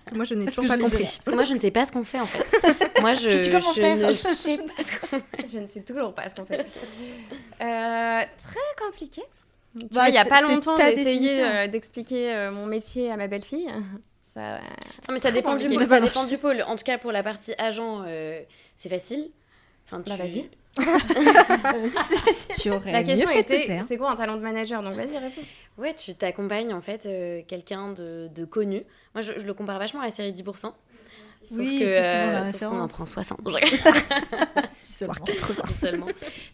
que moi je n'ai toujours pas compris.
Parce que moi je ne sais pas ce qu'on fait en fait. Moi je, je, je ne sais pas ce qu'on fait.
Je ne sais toujours pas ce qu'on fait. Euh, très compliqué. Tu bah, il n'y a pas longtemps d'essayer euh, d'expliquer euh, mon métier à ma belle-fille.
Ça, non mais ça dépend, du, ça dépend du pôle. En tout cas pour la partie agent c'est facile.
Enfin, bah, tu... Bah, vas-y.
tu aurais
La question était c'est quoi un talent de manager? Donc vas-y, réponds.
Ouais, tu t'accompagnes en fait euh, quelqu'un de, de, connu. Moi, je, le compare vachement à la série 10%. oui, que, euh, sauf qu'on en prend 60.
si seulement.
si seulement.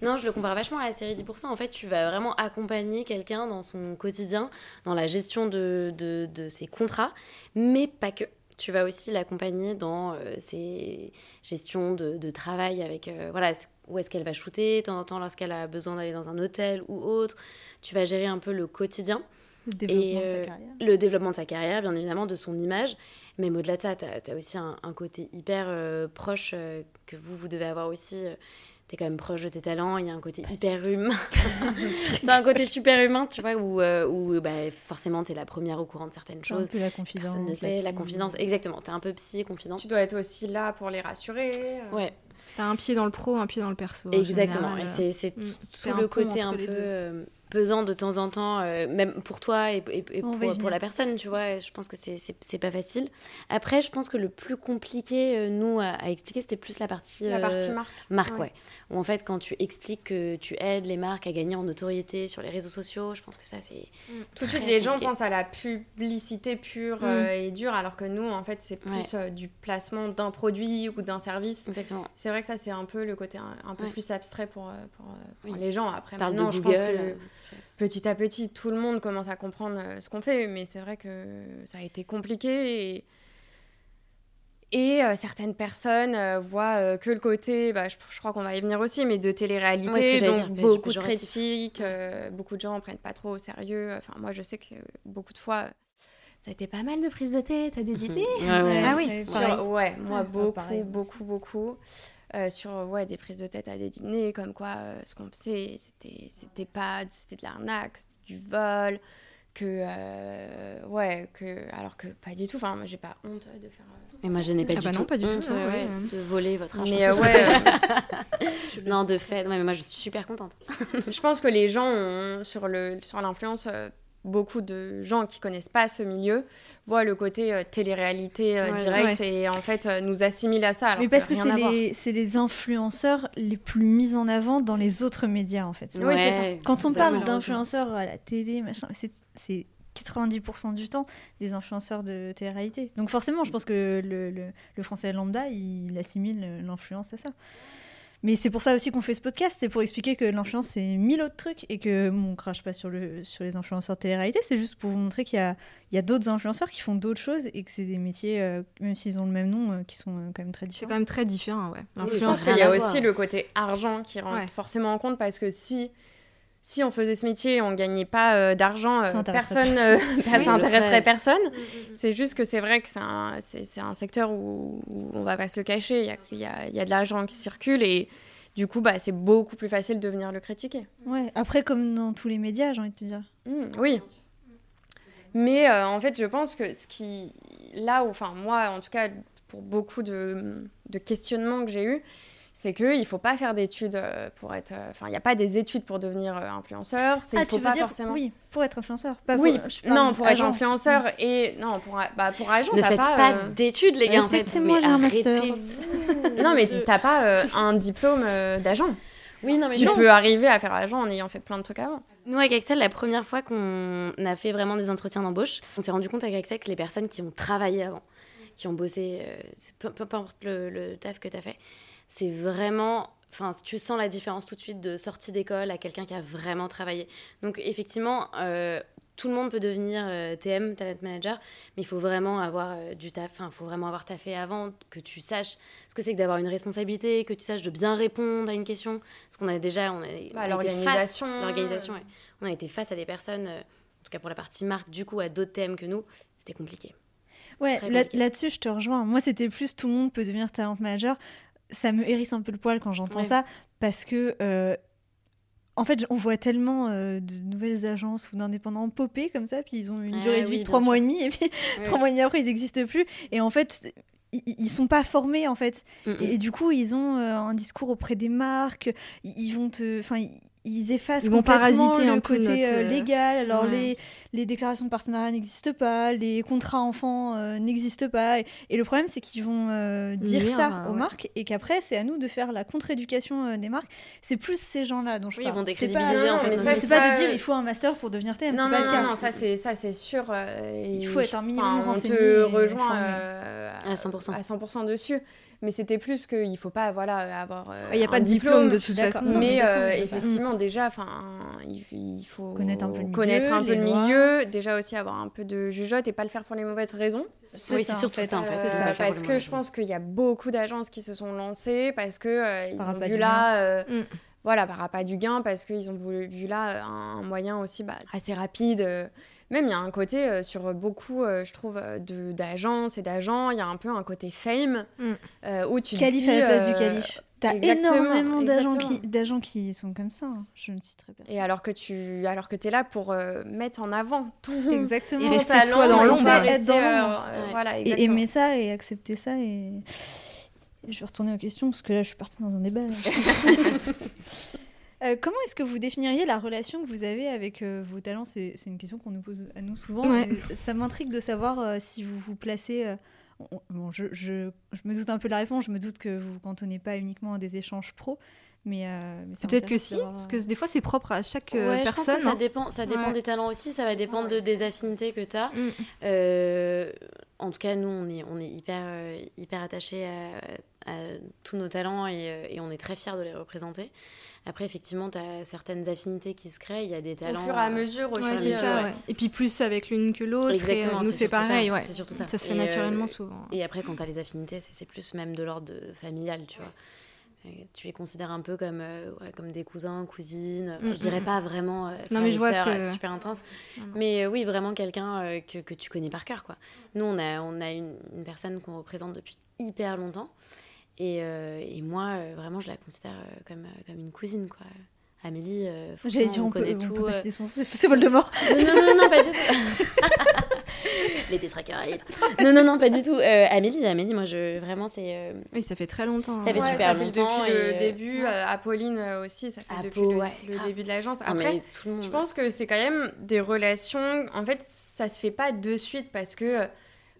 Non, je le compare vachement à la série 10%. En fait, tu vas vraiment accompagner quelqu'un dans son quotidien, dans la gestion de, de, de ses contrats, mais pas que tu vas aussi l'accompagner dans euh, ses gestions de, de travail avec euh, voilà où est-ce qu'elle va shooter, de temps en temps lorsqu'elle a besoin d'aller dans un hôtel ou autre. Tu vas gérer un peu le quotidien.
Le développement, de, sa carrière.
le développement de sa carrière, bien évidemment, de son image. Mais au-delà de ça, tu as, aussi un, côté hyper euh, proche euh, que vous, vous devez avoir aussi. Euh, tu es quand même proche de tes talents, il y a un côté hyper humain. tu as un côté super humain, tu vois, où, où bah, forcément tu es la première au courant de certaines choses.
Un peu la confidence.
Personne ne sait, la, confidence, exactement. Tu es un peu psy, confident.
Tu dois être aussi là pour les rassurer.
Ouais.
T'as un pied dans le pro, un pied dans le perso.
Exactement. C'est mm. tout le côté un peu pesant de temps en temps, euh, même pour toi et, pour, la personne, tu vois. Je pense que c'est pas facile. Après, je pense que le plus compliqué, euh, nous, à, expliquer, c'était plus la partie...
la partie euh, marque.
Marque, ouais. Où en fait, quand tu expliques que tu aides les marques à gagner en notoriété sur les réseaux sociaux, je pense que ça, c'est...
Mm. Tout de suite, les gens pensent à la publicité pure mm. et dure, alors que nous, en fait, c'est plus du placement d'un produit ou d'un service.
Exactement.
C'est vrai que ça, c'est un peu le côté un, peu plus abstrait pour, pour, les gens. Après, maintenant, je pense que petit à petit, tout le monde commence à comprendre euh, ce qu'on fait, mais c'est vrai que ça a été compliqué et, et euh, certaines personnes euh, voient que le côté, bah, je, crois qu'on va y venir aussi, mais de télé-réalité, donc beaucoup de critiques, beaucoup de gens en prennent pas trop au sérieux. Enfin, moi, je sais que beaucoup de fois, ça a été pas mal de prises de tête à des dîners.
Ah oui,
ouais, moi, beaucoup, beaucoup, beaucoup. Euh, sur ouais, des prises de tête à des dîners, comme quoi euh, ce qu'on faisait, c'était, c'était pas c'était de l'arnaque, c'était du vol, que euh, ouais, que alors que pas du tout. Enfin, moi j'ai pas honte de faire.
Mais moi je n'ai pas,
ah
du
bah
tout
pas du
honte
tout,
de voler votre argent.
Mais ouais.
non, de fait, mais moi je suis super contente.
je pense que les gens ont, sur le sur l'influence beaucoup de gens qui connaissent pas ce milieu voient le côté euh, télé-réalité euh, directe et en fait euh, nous assimilent à ça.
Mais parce que, c'est les, les, influenceurs les plus mis en avant dans les autres médias en fait.
Oui, c'est ça.
Quand on parle d'influenceurs à la télé, machin, c'est 90% du temps des influenceurs de télé-réalité. Donc forcément, je pense que le, le, le français lambda, il assimile l'influence à ça. Mais c'est pour ça aussi qu'on fait ce podcast, c'est pour expliquer que l'influence, c'est mille autres trucs et que bon, on crache pas sur, le, sur les influenceurs de télé-réalité, c'est juste pour vous montrer qu'il y a, il y a d'autres influenceurs qui font d'autres choses et que c'est des métiers, euh, même s'ils ont le même nom, euh, qui sont euh, quand même très différents.
C'est quand même très différent, ouais.
L'influence, il y a aussi le côté argent qui rentre forcément en compte parce que si si on faisait ce métier, on gagnait pas euh, d'argent, euh, personne, euh, ça intéresserait personne. C'est juste que c'est vrai que c'est un, c'est, un secteur où, on va pas se le cacher, il y a, y, a, y a, de l'argent qui circule et du coup, bah, c'est beaucoup plus facile de venir le critiquer.
Ouais, après, comme dans tous les médias, j'ai envie de te dire.
oui. Mais en fait, je pense que ce qui. Là où, enfin, moi, en tout cas, pour beaucoup de, de questionnements que j'ai eus, c'est qu'il ne faut pas faire d'études euh, pour être. Euh, enfin, il n'y a pas des études pour devenir euh, influenceur.
Ah, il faut tu pas veux dire, forcément. Oui, pour être influenceur.
Pas oui, non, pour être influenceur et. Non, pour, bah, pour agent,
Ne
faites
pas, pas d'études, les gars, en fait.
moi, j'ai un master.
non, mais tu n'as pas un diplôme d'agent. Oui, non, mais tu peux arriver à faire agent en ayant fait plein de trucs avant.
Nous, avec Axel, la première fois qu'on a fait vraiment des entretiens d'embauche, on s'est rendu compte avec Axel que les personnes qui ont travaillé avant, qui ont bossé, peu, peu, importe le, le taf que tu as fait, c'est vraiment Enfin, tu sens la différence tout de suite de sortie d'école à quelqu'un qui a vraiment travaillé. Donc, effectivement, euh, tout le monde peut devenir euh, TM, talent manager, mais il faut vraiment avoir euh, du taf. Enfin, il faut vraiment avoir taffé avant, que tu saches ce que c'est que d'avoir une responsabilité, que tu saches de bien répondre à une question. Parce qu'on a déjà, on a,
bah, l'organisation,
l'organisation. On a été face à des personnes, en tout cas pour la partie marque, du coup, à d'autres TM que nous, c'était compliqué.
Ouais, là-dessus, je te rejoins. Moi, c'était plus tout le monde peut devenir talent manager ça me hérisse un peu le poil quand j'entends ça, parce que euh, en fait, on voit tellement euh, de nouvelles agences ou d'indépendants popper comme ça, puis ils ont une ah durée de vie de trois mois et demi, et puis trois mois et demi après, ils n'existent plus. Et en fait, ils, sont pas formés en fait. Et, du coup, ils ont euh, un discours auprès des marques. Ils, vont te, enfin, ils effacent
ils vont parasiter
le côté légal. Alors les les déclarations de partenariat n'existent pas, les contrats enfants euh, n'existent pas. Et, le problème, c'est qu'ils vont euh, dire ça aux marques et qu'après, c'est à nous de faire la contre-éducation des marques. C'est plus ces gens-là dont je
oui,
parle.
Ils vont décrédibiliser en fait.
C'est pas de dire il faut un master pour devenir TM.
Non, non,
non,
non, ça c'est ça c'est sûr.
il faut être un minimum renseigné.
On te rejoint
à 100%.
À 100% dessus mais c'était plus qu'il faut pas voilà avoir
il n'y a pas de diplôme, de toute façon
mais effectivement déjà enfin il, faut
connaître un peu le milieu,
connaître un peu le milieu déjà aussi avoir un peu de jugeote et pas le faire pour les mauvaises raisons
oui c'est surtout ça en fait
parce que je pense qu'il y a beaucoup d'agences qui se sont lancées parce que ils ont vu là mm. voilà par rapport à du gain parce qu'ils ont vu là un, moyen aussi bah, assez rapide même il y a un côté euh, sur beaucoup, euh, je trouve, euh, d'agences et d'agents, il y a un peu un côté fame
mm.
où tu
calife
dis,
à la place du calife. T'as énormément d'agents qui, d'agents qui sont comme ça. Hein. Je ne citerai pas.
Et alors que tu, alors que es là pour mettre en avant ton,
exactement.
Et rester toi dans l'ombre.
voilà, et aimer ça et accepter ça et je vais retourner aux questions parce que là je suis partie dans un débat. Euh, comment est-ce que vous définiriez la relation que vous avez avec euh, vos talents? C'est une question qu'on nous pose à nous souvent. Ça m'intrigue de savoir euh, si vous vous placez. Bon, je, je, je, me doute un peu de la réponse. Je me doute que vous vous cantonnez pas uniquement à des échanges pro. Mais,
peut-être que si, parce que des fois c'est propre à chaque personne. Je pense que
ça dépend, ça dépend des talents aussi, ça va dépendre de, des affinités que tu as. Mm. en tout cas, nous, on est, on est hyper, hyper attachés à, tous nos talents et, et on est très fiers de les représenter. Après, effectivement, tu as certaines affinités qui se créent, il y a des talents.
Au fur et à mesure aussi.
Euh, et puis plus avec l'une que l'autre. Exactement. nous, c'est pareil.
C'est surtout ça.
Ça se fait naturellement euh, souvent.
Et après, quand tu as les affinités, c'est plus même de l'ordre familial, tu vois. Tu les considères un peu comme, euh, comme des cousins, cousines. Mm, je dirais mm, pas vraiment
non, mais je vois ce que...
super intense. Mais oui, vraiment quelqu'un que, que, tu connais par cœur. Quoi. Nous, on a, on a une, une personne qu'on représente depuis hyper longtemps. Et, euh, et moi, euh, vraiment, je la considère euh, comme, comme une cousine, quoi. Amélie,
J'allais dire, on, connaît tout. On peut son c'est Voldemort.
Non, non, non, non, pas du tout. Les tétracaraïdes. Non, non, non, pas du tout. Amélie, Amélie, moi, je, vraiment, c'est...
Oui, ça fait très longtemps.
Ça fait super ça longtemps.
Fait depuis le début. Apolline aussi, ça fait depuis le, début de l'agence. Ah, Après, tout le monde... je pense que c'est quand même des relations... En fait, ça se fait pas de suite parce que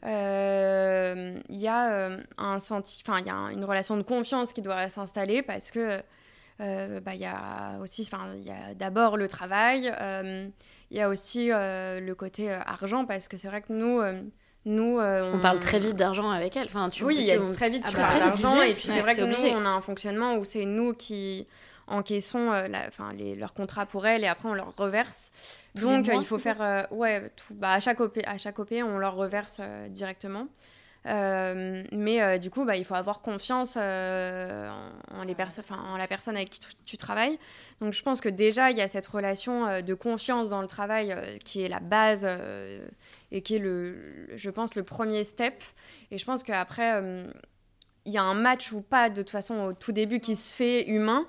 il euh, y a euh, un senti enfin il y a une relation de confiance qui doit s'installer parce que euh, bah, il y a aussi enfin il y a d'abord le travail il y a aussi le côté argent parce que c'est vrai que nous nous,
on... parle très vite d'argent avec elle. Enfin, tu,
oui, il y a très vite, tu ah d'argent. Et puis c'est vrai que nous, on a un fonctionnement où c'est nous qui encaissons la, les, leur contrat pour elle et après on leur reverse. Donc il faut faire euh, ouais tout, bah, à chaque OP à chaque OP on leur reverse euh, directement. mais du coup, bah, il faut avoir confiance en, les en la personne avec qui tu, travailles. Donc je pense que déjà, il y a cette relation de confiance dans le travail qui est la base et qui est, le, je pense, le premier step. Et je pense qu'après, il y a un match ou pas, de toute façon, au tout début, qui se fait humain.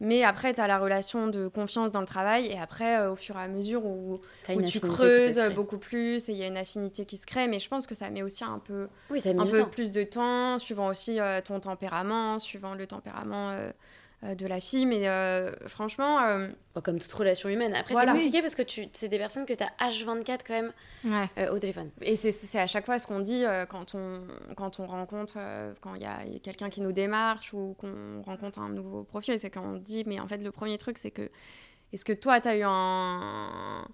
Mais après, tu as la relation de confiance dans le travail. Et après, euh, au fur et à mesure où, tu creuses beaucoup plus et il y a une affinité qui se crée. Mais je pense que ça met aussi un peu, un peu plus de temps, suivant aussi euh, ton tempérament, suivant le tempérament euh, de la fille. Mais euh, franchement. Euh,
comme toute relation humaine. Après, c'est compliqué parce que tu, c'est des personnes que tu as H24 quand même au téléphone.
Et c'est, à chaque fois ce qu'on dit quand, on, quand on rencontre, quand il y a quelqu'un qui nous démarche ou qu'on rencontre un nouveau profil, c'est qu'on dit, mais en fait, le premier truc, c'est que. Est-ce que toi, tu as eu un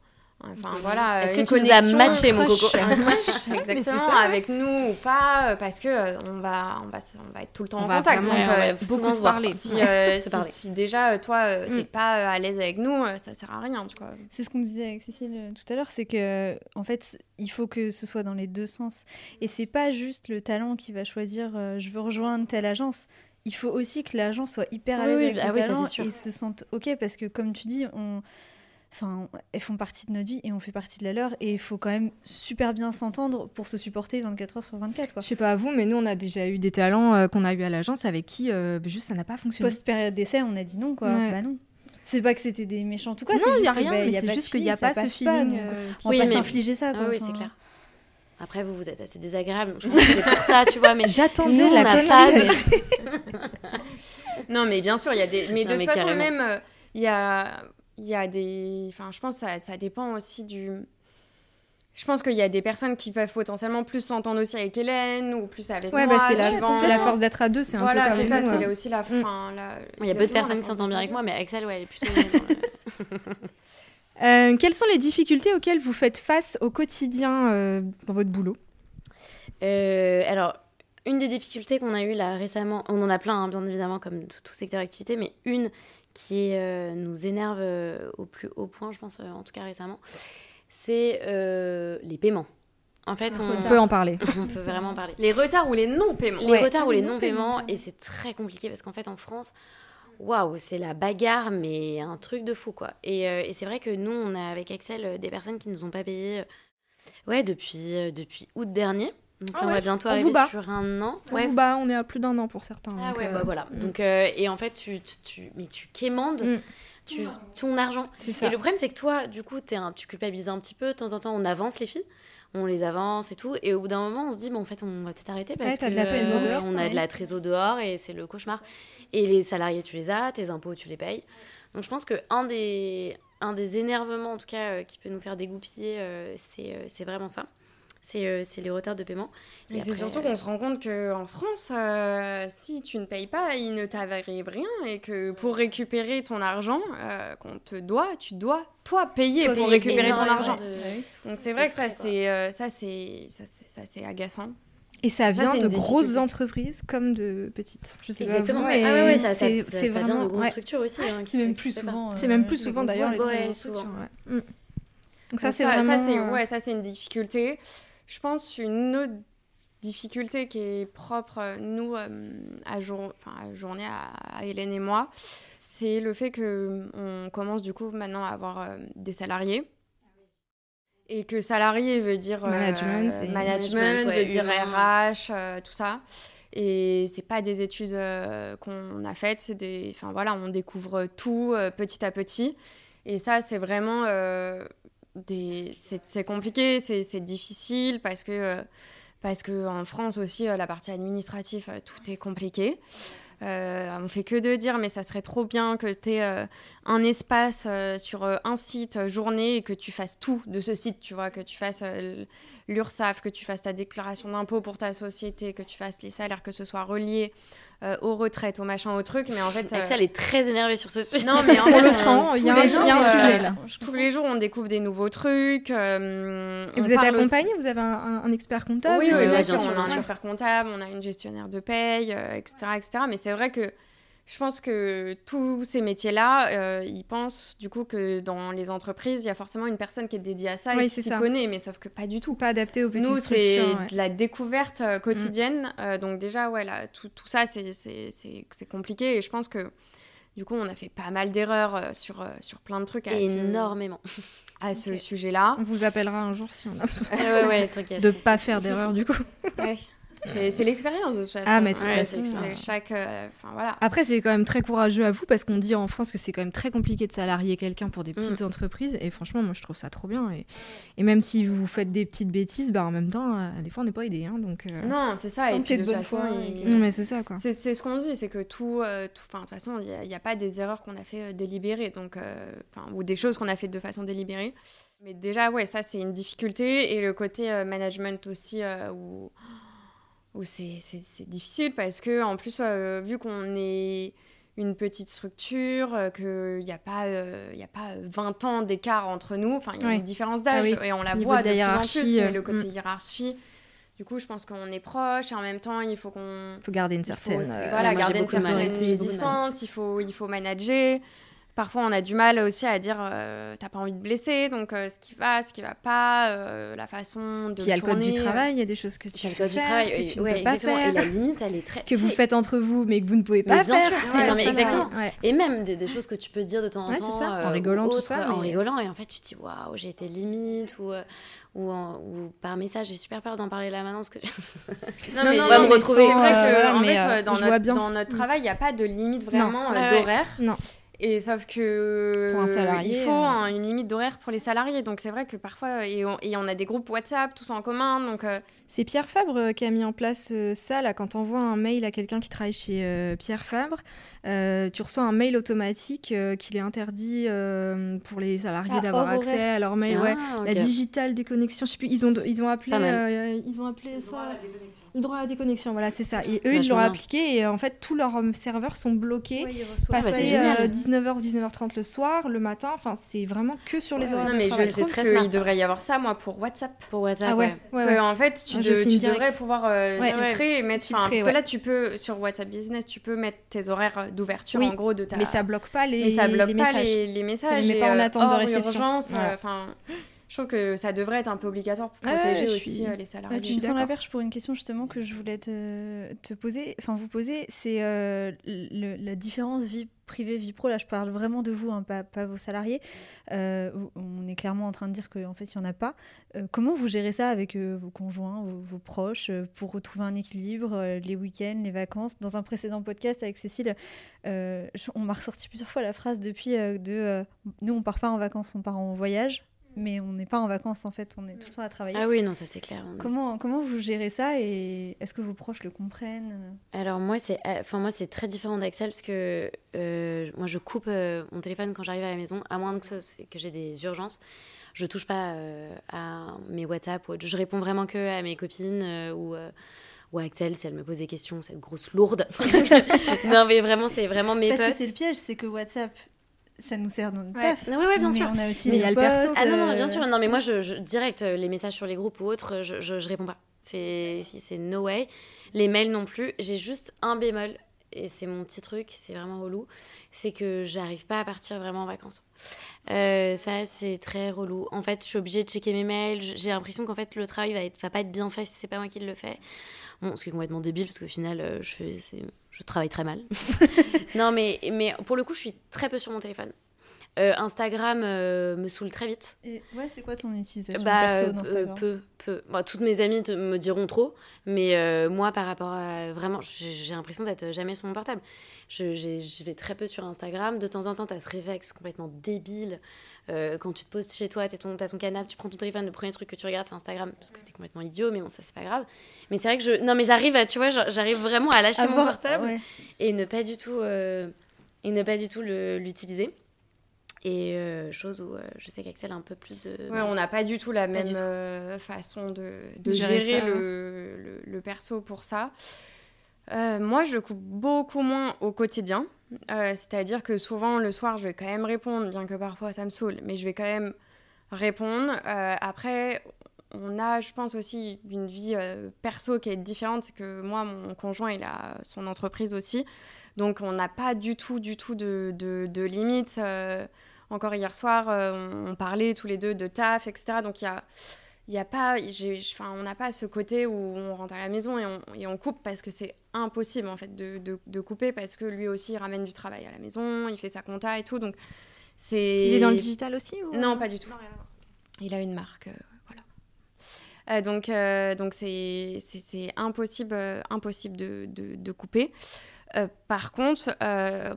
Enfin voilà,
est-ce que tu nous as matché mon coco
Exactement, avec nous ou pas, euh, parce que euh, on va, on va, on va être tout le temps en contact, donc euh,
beaucoup se parler.
Si, si, déjà toi tu t'es mm. pas à l'aise avec nous, ça sert à rien, tu vois.
C'est ce qu'on disait avec Cécile tout à l'heure, c'est que en fait il faut que ce soit dans les deux sens, et c'est pas juste le talent qui va choisir je veux rejoindre telle agence. Il faut aussi que l'agence soit hyper à l'aise avec ah le talent et se sente ok parce que comme tu dis on Enfin, elles font partie de notre vie et on fait partie de la leur. Et il faut quand même super bien s'entendre pour se supporter 24 heures sur 24. Quoi.
Je sais pas à vous, mais nous, on a déjà eu des talents euh, qu'on a eu à l'agence avec qui euh, juste ça n'a pas fonctionné.
Post-période d'essai, on a dit non, quoi. Bah non. C'est pas que c'était des méchants tout quoi.
Non, il n'y a rien, bah, mais c'est juste qu'il n'y a pas ce feeling.
Euh, on oui, va pas s'infliger ça. Quoi.
oui, c'est clair. Après, vous, vous êtes assez désagréable, donc je pense que c'est pour ça, tu vois. Mais
j'attendais la pas
non, mais bien sûr, il y a des. Mais de toute façon, même, il y a il y a des. Enfin, je pense que ça, ça dépend aussi du, je pense qu'il y a des personnes qui peuvent potentiellement plus s'entendre aussi avec Hélène ou plus avec
ouais,
moi.
Bah c'est la, la, force d'être à deux, c'est un
voilà,
peu comme
c'est ça,
c'est
aussi la mm. fin.
Il y a peu de personnes qui s'entendent bien avec moi, mais Axel, ouais, elle est plutôt.
euh, quelles sont les difficultés auxquelles vous faites face au quotidien euh, dans votre boulot?
Euh, Alors, une des difficultés qu'on a eues là récemment, on en a plein, hein, bien évidemment, comme tout, tout secteur d'activité, mais une qui euh, nous énerve au plus haut point, je pense, en tout cas récemment, c'est euh, les paiements. En fait,
on, peut en parler.
on peut vraiment en parler.
Les retards ou les non-paiements.
Les retards ou les non-paiements, et c'est très compliqué parce qu'en fait, en France, waouh, c'est la bagarre, mais un truc de fou, quoi. Et, euh, et c'est vrai que nous, on a avec Excel euh, des personnes qui ne nous ont pas payé ouais, depuis, depuis août dernier. Donc ah on va bientôt arriver sur un an.
On vous bat, on est à plus d'un an pour certains.
Ah ouais, bah voilà. Mm. Donc, et en fait, tu, tu, mais tu quémandes. Mm tu, ton argent. Et le problème, c'est que toi, du coup, es un, tu culpabilises un petit peu. De temps en temps, on avance les filles, on les avance et tout. Et au bout d'un moment, on se dit, bon, en fait, on va peut-être arrêter parce que
de
on a de la trésor dehors et c'est le cauchemar. Et les salariés, tu les as, tes impôts, tu les payes. Donc, je pense que un des, un des énervements, en tout cas, euh, qui peut nous faire dégoupiller, euh, euh, c'est vraiment ça. Euh, c'est les retards de paiement.
Et, c'est surtout qu'on se rend compte qu'en France, euh, si tu ne payes pas, il ne t'arrive rien et que pour récupérer ton argent euh, qu'on te doit, tu dois toi payer pour récupérer ton argent. Donc c'est vrai que ça c'est ça c'est ça c'est agaçant.
Et ça vient de grosses entreprises comme de petites.
Je sais Exactement. Pas mais ah ouais, ça, ça, vient de grosses structures aussi. Hein,
c'est même plus souvent. C'est même plus souvent d'ailleurs les grosses structures. Mm.
Donc ça, c'est vraiment... Ouais, ça, c'est une difficulté. Je pense une autre difficulté qui est propre, euh, nous, euh, à, jour, à journée, à, Hélène et moi, c'est le fait qu'on commence du coup maintenant à avoir euh, des salariés. Et que salarié veut dire
management,
management, veut dire RH, tout ça. Et c'est pas des études qu'on a faites, c'est des, enfin voilà, on découvre tout petit à petit. Et ça, c'est vraiment c'est compliqué, c'est difficile parce que, euh, parce que en France aussi, euh, la partie administrative, euh, tout est compliqué. Euh, on fait que de dire, mais ça serait trop bien que tu aies un espace sur un site journée et que tu fasses tout de ce site, tu vois, que tu fasses l'URSSAF, que tu fasses ta déclaration d'impôt pour ta société, que tu fasses les salaires, que ce soit relié euh, aux retraites, aux machins, aux trucs. Mais en fait.
Axel euh, est très énervé sur ce sujet.
Non, mais
on le sent, il y, a un, sujet là.
Tous les jours, on découvre des nouveaux trucs.
Euh, Et vous êtes accompagné Vous avez un, expert comptable
Oui, oui, bien, sûr. On a un expert comptable, on a une gestionnaire de paye, etc., etc. Mais c'est vrai que je pense que tous ces métiers-là, euh, ils pensent du coup que dans les entreprises, il y a forcément une personne qui est dédiée à ça et qui s'y connaît, mais sauf que pas du tout.
Pas adapté aux petites
Nous,
c'est
de la découverte euh, quotidienne. Mm. Euh, donc déjà, ouais, tout, tout, ça, c'est compliqué. Et je pense que du coup, on a fait pas mal d'erreurs sur, sur plein de trucs. À
Énormément.
à ce sujet-là.
On vous appellera un jour si on a besoin.
ouais, ouais, t'inquiète.
De pas faire d'erreurs du coup.
ouais. C'est l'expérience de toute façon.
Ah, mais tout
Chaque, euh, voilà.
Après, c'est quand même très courageux à vous parce qu'on dit en France que c'est quand même très compliqué de salarier quelqu'un pour des petites mm. entreprises. Et franchement, moi, je trouve ça trop bien. Et, et même si vous faites des petites bêtises, bah, en même temps, euh, des fois, on n'est pas aidé. Hein, donc,
euh, non, c'est ça. Et puis, de toute façon,
non, mais c'est ça, quoi.
C'est ce qu'on dit, c'est que tout. de toute façon, il n'y a, pas des erreurs qu'on a fait délibérées. Donc, ou des choses qu'on a fait de façon délibérée. Mais déjà, ouais, ça, c'est une difficulté. Et le côté management aussi, où où c'est difficile parce que, en plus, euh, vu qu'on est une petite structure, euh, qu'il n'y a, pas, euh, y a pas 20 ans d'écart entre nous, enfin, il y a une différence d'âge ah et on la voit de, plus en plus, mais le côté mm. hiérarchie. Du coup, je pense qu'on est proche et en même temps, il faut qu'on.
Il faut garder une certaine.
voilà, garder une certaine distance, il faut, il faut manager. Parfois, on a du mal aussi à dire euh, t'as pas envie de blesser, donc euh, ce qui va, ce qui va pas, euh, la façon de.
Puis il y a le code du travail, il y a des choses que tu fais faire, que tu ne peux pas faire.
Et la limite, elle est très.
Que vous faites entre vous, mais que vous ne pouvez pas
mais
bien
Sûr. non, mais exactement. Et même des, choses que tu peux dire de temps en temps.
Ça, en rigolant, tout ça.
En rigolant, et en fait, tu te dis waouh, j'ai été limite, ou ou, ou, par message. J'ai super peur d'en parler là maintenant parce que.
non, mais, on va me retrouver. C'est vrai que en fait, dans, notre, dans, notre, travail, il n'y a pas de limite vraiment d'horaire.
Non.
Et sauf que
pour un salarié,
il faut une limite d'horaire pour les salariés. Donc c'est vrai que parfois et on, a des groupes WhatsApp tous en commun. Donc
c'est Pierre Fabre qui a mis en place ça là. Quand on envoie un mail à quelqu'un qui travaille chez Pierre Fabre, tu reçois un mail automatique qu'il est interdit pour les salariés ah, d'avoir accès à leur mail. ouais. Ah, la digitale déconnexion. Je sais plus. Ils ont ils ont appelé ils ont appelé ça. Le droit à la déconnexion, voilà, c'est ça. Et eux, ils l'ont appliqué et en fait, tous leurs euh, serveurs sont bloqués. Ouais, passer euh, 19h ou 19h30 le soir, le matin. Enfin, c'est vraiment que sur les horaires.
Non, mais je sais très qu'il devrait y avoir ça, moi, pour WhatsApp.
Pour WhatsApp, ah ouais.
en fait, tu, devrais pouvoir euh, filtrer et mettre. Filtrer, parce que là, tu peux, sur WhatsApp Business, tu peux mettre tes horaires d'ouverture, en gros, de ta.
Mais ça bloque pas les,
mais ça bloque
les
pas
messages.
Les, les messages. Ça
les met pas en attente de réception.
Enfin je trouve que ça devrait être un peu obligatoire pour protéger aussi euh, les salariés.
tu me tends la perche pour une question justement que je voulais te, te poser, enfin vous poser, c'est euh, la différence vie privée, vie pro. Là, je parle vraiment de vous, hein, pas, pas, vos salariés. Euh, on est clairement en train de dire qu'en fait, il n'y en a pas. comment vous gérez ça avec vos conjoints, vos, proches, pour retrouver un équilibre, les week-ends, les vacances? Dans un précédent podcast avec Cécile, on m'a ressorti plusieurs fois la phrase depuis de nous, on part pas en vacances, on part en voyage mais on n'est pas en vacances en fait, on est tout le temps à travailler.
Ah oui, non, ça c'est clair.
Comment, comment vous gérez ça et est-ce que vos proches le comprennent?
Alors moi c'est euh, enfin moi c'est très différent d'Axel parce que euh, moi je coupe euh, mon téléphone quand j'arrive à la maison à moins que, que j'ai des urgences. Je touche pas à mes WhatsApp ou je réponds vraiment que à mes copines ou ou à Axel si elle me pose des questions, cette grosse lourde. non mais vraiment c'est vraiment mes
Parce que c'est le piège, c'est que WhatsApp ça nous sert dans notre taf.
Oui, ouais, bien
mais
sûr.
on a aussi mais le perso.
Ah non, non, bien sûr. Non, mais moi, je, direct, euh, les messages sur les groupes ou autres, je, je, réponds pas. C'est no way. Les mails non plus. J'ai juste un bémol. Et c'est mon petit truc, c'est vraiment relou. C'est que j'arrive pas à partir vraiment en vacances. Euh, ça, c'est très relou. En fait, je suis obligée de checker mes mails. J'ai l'impression qu'en fait, le travail va, être, va pas être bien fait si c'est pas moi qui le fais. Bon, ce qui est complètement débile parce qu'au final, euh, je, fais, je travaille très mal. non, mais, mais pour le coup, je suis très peu sur mon téléphone. Euh, Instagram euh, me saoule très vite.
Et ouais, c'est quoi ton utilisation
bah, perso d'Instagram Peu, peu. Toutes mes amies me diront trop, mais moi, par rapport à vraiment, j'ai l'impression d'être jamais sur mon portable. Je, je, vais très peu sur Instagram. De temps en temps, tu as ce révex complètement débile euh, quand tu te poses chez toi, tu ton, as ton canapé, tu prends ton téléphone, le premier truc que tu regardes, c'est Instagram, parce que tu es complètement idiot, mais bon, ça, c'est pas grave. Mais c'est vrai que je. Non, mais j'arrive, tu vois, j'arrive vraiment à lâcher mon portable et ne pas du tout, euh, et ne pas du tout l'utiliser. Et euh, chose où je sais qu'Axel a un peu plus de.
Ouais, on n'a pas du tout la même façon de, de gérer, le, le, le, perso pour ça. Moi, je coupe beaucoup moins au quotidien. Euh, c'est-à-dire que souvent, le soir, je vais quand même répondre, bien que parfois ça me saoule, mais je vais quand même répondre. Euh, après, on a, je pense aussi, une vie euh, perso qui est différente. C'est que moi, mon conjoint, il a son entreprise aussi. Donc, on n'a pas du tout, du tout de, de, limites. encore hier soir, on, parlait tous les deux de taf, etc. Donc, il y a il y a pas, enfin, on n'a pas ce côté où on rentre à la maison et on, et on coupe parce que c'est impossible en fait de, de, couper parce que lui aussi il ramène du travail à la maison, il fait sa compta et tout. Donc c'est.
Il est dans le digital aussi
Non, pas du tout. il a une marque, euh, voilà. Euh, donc euh, donc c'est c'est impossible impossible de, de couper. par contre,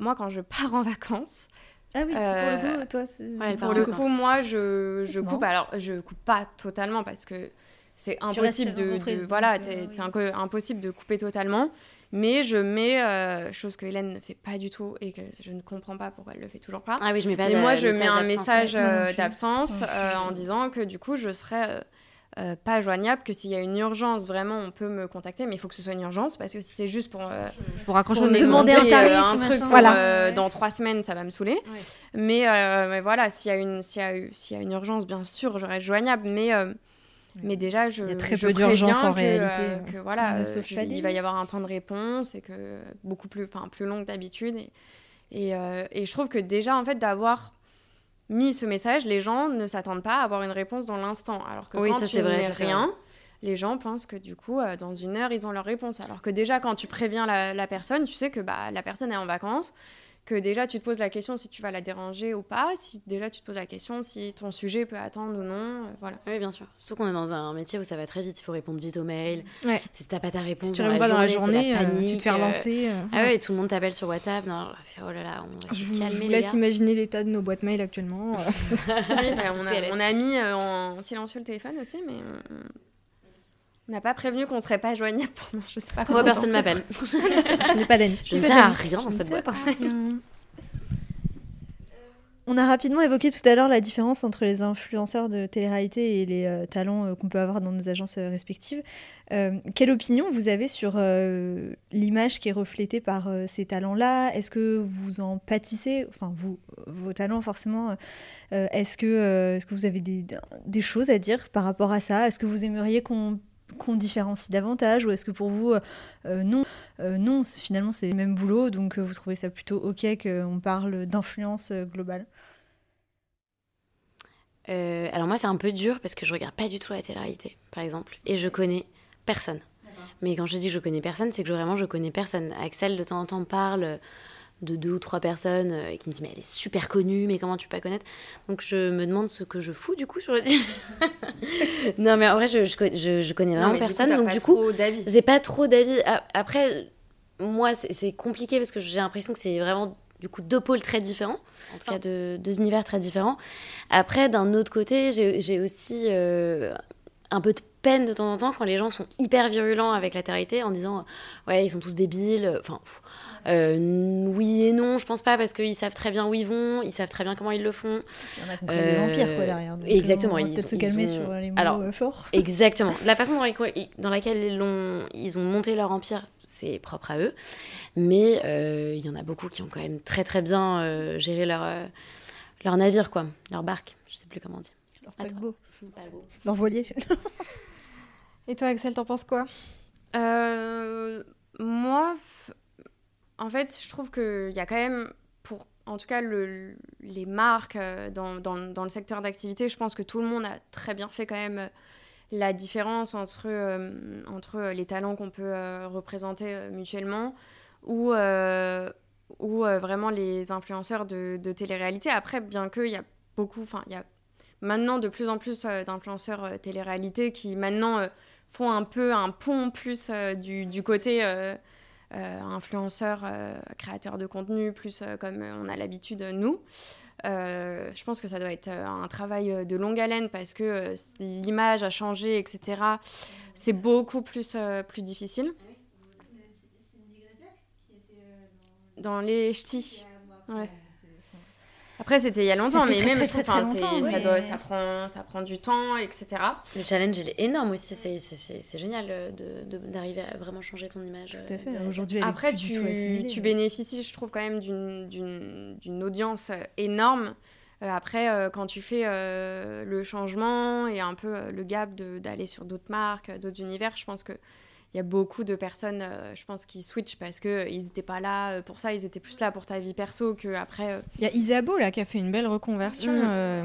moi quand je pars en vacances,
ah oui, pour le coup, euh, toi,
ouais, pour le coup, moi, je, je coupe. Alors, je coupe pas totalement parce que c'est impossible de, voilà, c'est impossible de couper totalement. Mais je mets, euh, chose que Hélène ne fait pas du tout et que je ne comprends pas pourquoi elle le fait toujours pas.
Ah oui, je mets pas.
Mais moi, je mets un message d'absence euh, en disant que du coup, je serai euh, pas joignable, que s'il y a une urgence, vraiment, on peut me contacter, mais il faut que ce soit une urgence, parce que si c'est juste pour, euh,
je vous raccroche pour
me
demander un tarif,
euh, un truc voilà. dans trois semaines, ça va me saouler. Mais, mais, voilà, s'il y, a une, s'il y, a, s'il y a une urgence, bien sûr, j'aurai joignable, mais... Mais déjà, je,
il y a très peu d'urgence en réalité.
que voilà, il va y avoir un temps de réponse et que beaucoup plus, enfin plus long que d'habitude. Et, et, et, je trouve que déjà, en fait, d'avoir mis ce message, les gens ne s'attendent pas à avoir une réponse dans l'instant. Alors que quand tu vrai, rien, les gens pensent que du coup, euh, dans une heure, ils ont leur réponse. Alors que déjà, quand tu préviens la, personne, tu sais que bah, la personne est en vacances, que déjà tu te poses la question si tu vas la déranger ou pas, si déjà tu te poses la question si ton sujet peut attendre ou non, euh, voilà.
Oui, bien sûr. Surtout qu'on est dans un métier où ça va très vite, il faut répondre vite aux mails.
Ouais.
Si t'as pas ta réponse
Si tu
dans, la
pas dans la
journée,
journée,
la
euh, tu te fais
euh,
relancer. euh,
Ah ouais, tout le monde t'appelle sur WhatsApp. Non, oh là là, on va
Je
se
vous,
calmer.
je vous laisse
gars.
imaginer l'état de nos boîtes mail actuellement.
Oui, bah, on, a, on a mis euh, en silencieux le téléphone aussi, mais on- n'a pas prévenu qu'on serait pas joignable pendant je sais pas de
personne
temps.
m'appelle.
je n'ai pas d'amis.
Je ne
pas
à rien dans
Je ne
cette boîte.
On a rapidement évoqué tout à l'heure la différence entre les influenceurs de télé-réalité et les euh, talents euh, qu'on peut avoir dans nos agences euh, respectives. Euh, quelle opinion vous avez sur euh, l'image qui est reflétée par euh, ces talents-là? Est-ce que vous en pâtissez? Enfin, vous, vos talents, forcément. euh, Est-ce que, euh, est-ce que vous avez des, des choses à dire par rapport à ça? Est-ce que vous aimeriez qu'on qu'on différencie davantage ou est-ce que pour vous euh, euh, non Euh, non finalement c'est le même boulot donc vous trouvez ça plutôt ok qu'on parle d'influence globale?
Euh, alors moi, c'est un peu dur parce que je regarde pas du tout la télé-réalité, par exemple, et je connais personne. Mais quand je dis que je connais personne, c'est que vraiment je connais personne. Axel de temps en temps parle de deux ou trois personnes euh, et qui me dit mais elle est super connue, mais comment tu peux pas connaître? Donc je me demande ce que je fous du coup sur le Non mais en vrai je, je, je- je connais
Non,
vraiment
mais du coup,
personne, donc du coup j'ai pas trop d'avis. Après, moi, c'est compliqué parce que j'ai l'impression que c'est vraiment du coup deux pôles très différents, en tout cas deux, deux univers très différents. Après, d'un autre côté, j'ai j'ai aussi euh, un peu de peine de temps en temps quand les gens sont hyper virulents avec la télé en disant ouais ils sont tous débiles. Enfin euh, oui et non, je pense pas parce qu'ils savent très bien où ils vont, ils savent très bien comment ils le font.
Il y en a ont créé des
Euh,
empires quoi derrière. donc,
exactement,
va
ils
peut-être
ont-
se calmer
ont-
sur les mots
Alors,
euh, forts.
Exactement. La façon dans, laquelle- dans laquelle ils, l'ont- ils ont monté leur empire, c'est propre à eux. Mais euh, il y en a beaucoup qui ont quand même très très bien euh, géré leur, euh, leur navire, quoi. Leur barque. Je sais plus comment on dit.
Leur Paquebot. leur voilier.
Et toi, Axel, t'en penses quoi?
Euh, moi, en fait, je trouve qu'il y a quand même, pour en tout cas le, les marques euh, dans, dans, le secteur d'activité, je pense que tout le monde a très bien fait quand même euh, la différence entre, entre les talents qu'on peut représenter mutuellement ou, ou vraiment les influenceurs de, de télé-réalité. Après, bien qu'il y a beaucoup, enfin, il y a maintenant de plus en plus d'influenceurs télé-réalité qui maintenant font un peu un pont plus euh, du, du côté euh, euh, influenceur, créateur de contenu, plus comme on a l'habitude nous. Euh, je pense que ça doit être un travail de longue haleine parce que euh, l'image a changé, etc. C'est beaucoup plus, euh, plus difficile. Dans les ch'tis. Ouais. Après, c'était il y a longtemps, mais
très,
même,
très,
je trouve,
très,
ça,
oui.
doit- ça, prend, ça prend du temps, etc.
Le challenge, il est énorme aussi. C'est- c'est- C'est c'est génial euh, de- de- d'arriver à vraiment changer ton image.
Tout à
euh,
fait.
de-
Aujourd'hui,
Après, tu, tu
mais-
bénéficies, je trouve, quand même d'une- d'une d'une audience euh, énorme. Euh, après, euh, quand tu fais euh, le changement et un peu le gap de- d'aller sur d'autres marques, d'autres univers, je pense que y a beaucoup de personnes, euh, je pense, qui switchent parce qu'ils n'étaient pas là euh, pour ça, ils étaient plus là pour ta vie perso que après. euh,
Il y a Isabeau là qui a fait une belle reconversion.
Mm.
euh,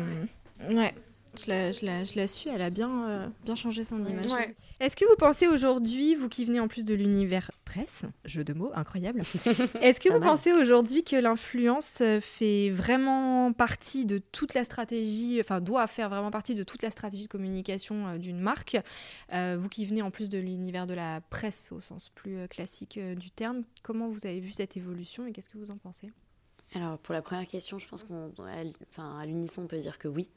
Ouais, je la, je, la, je la suis, elle a bien, euh, bien changé son image.
Ouais.
Est-ce que vous pensez aujourd'hui, vous qui venez en plus de l'univers presse, jeu de mots incroyable, est-ce que vous
mal.
pensez aujourd'hui que l'influence euh, fait vraiment partie de toute la stratégie, enfin doit faire vraiment partie de toute la stratégie de communication euh, d'une marque Euh, Vous qui venez en plus de l'univers de la presse au sens plus classique euh, du terme, comment vous avez vu cette évolution et qu'est-ce que vous en pensez?
Alors, pour la première question, je pense qu'on, enfin, à l'unisson, on peut dire que oui.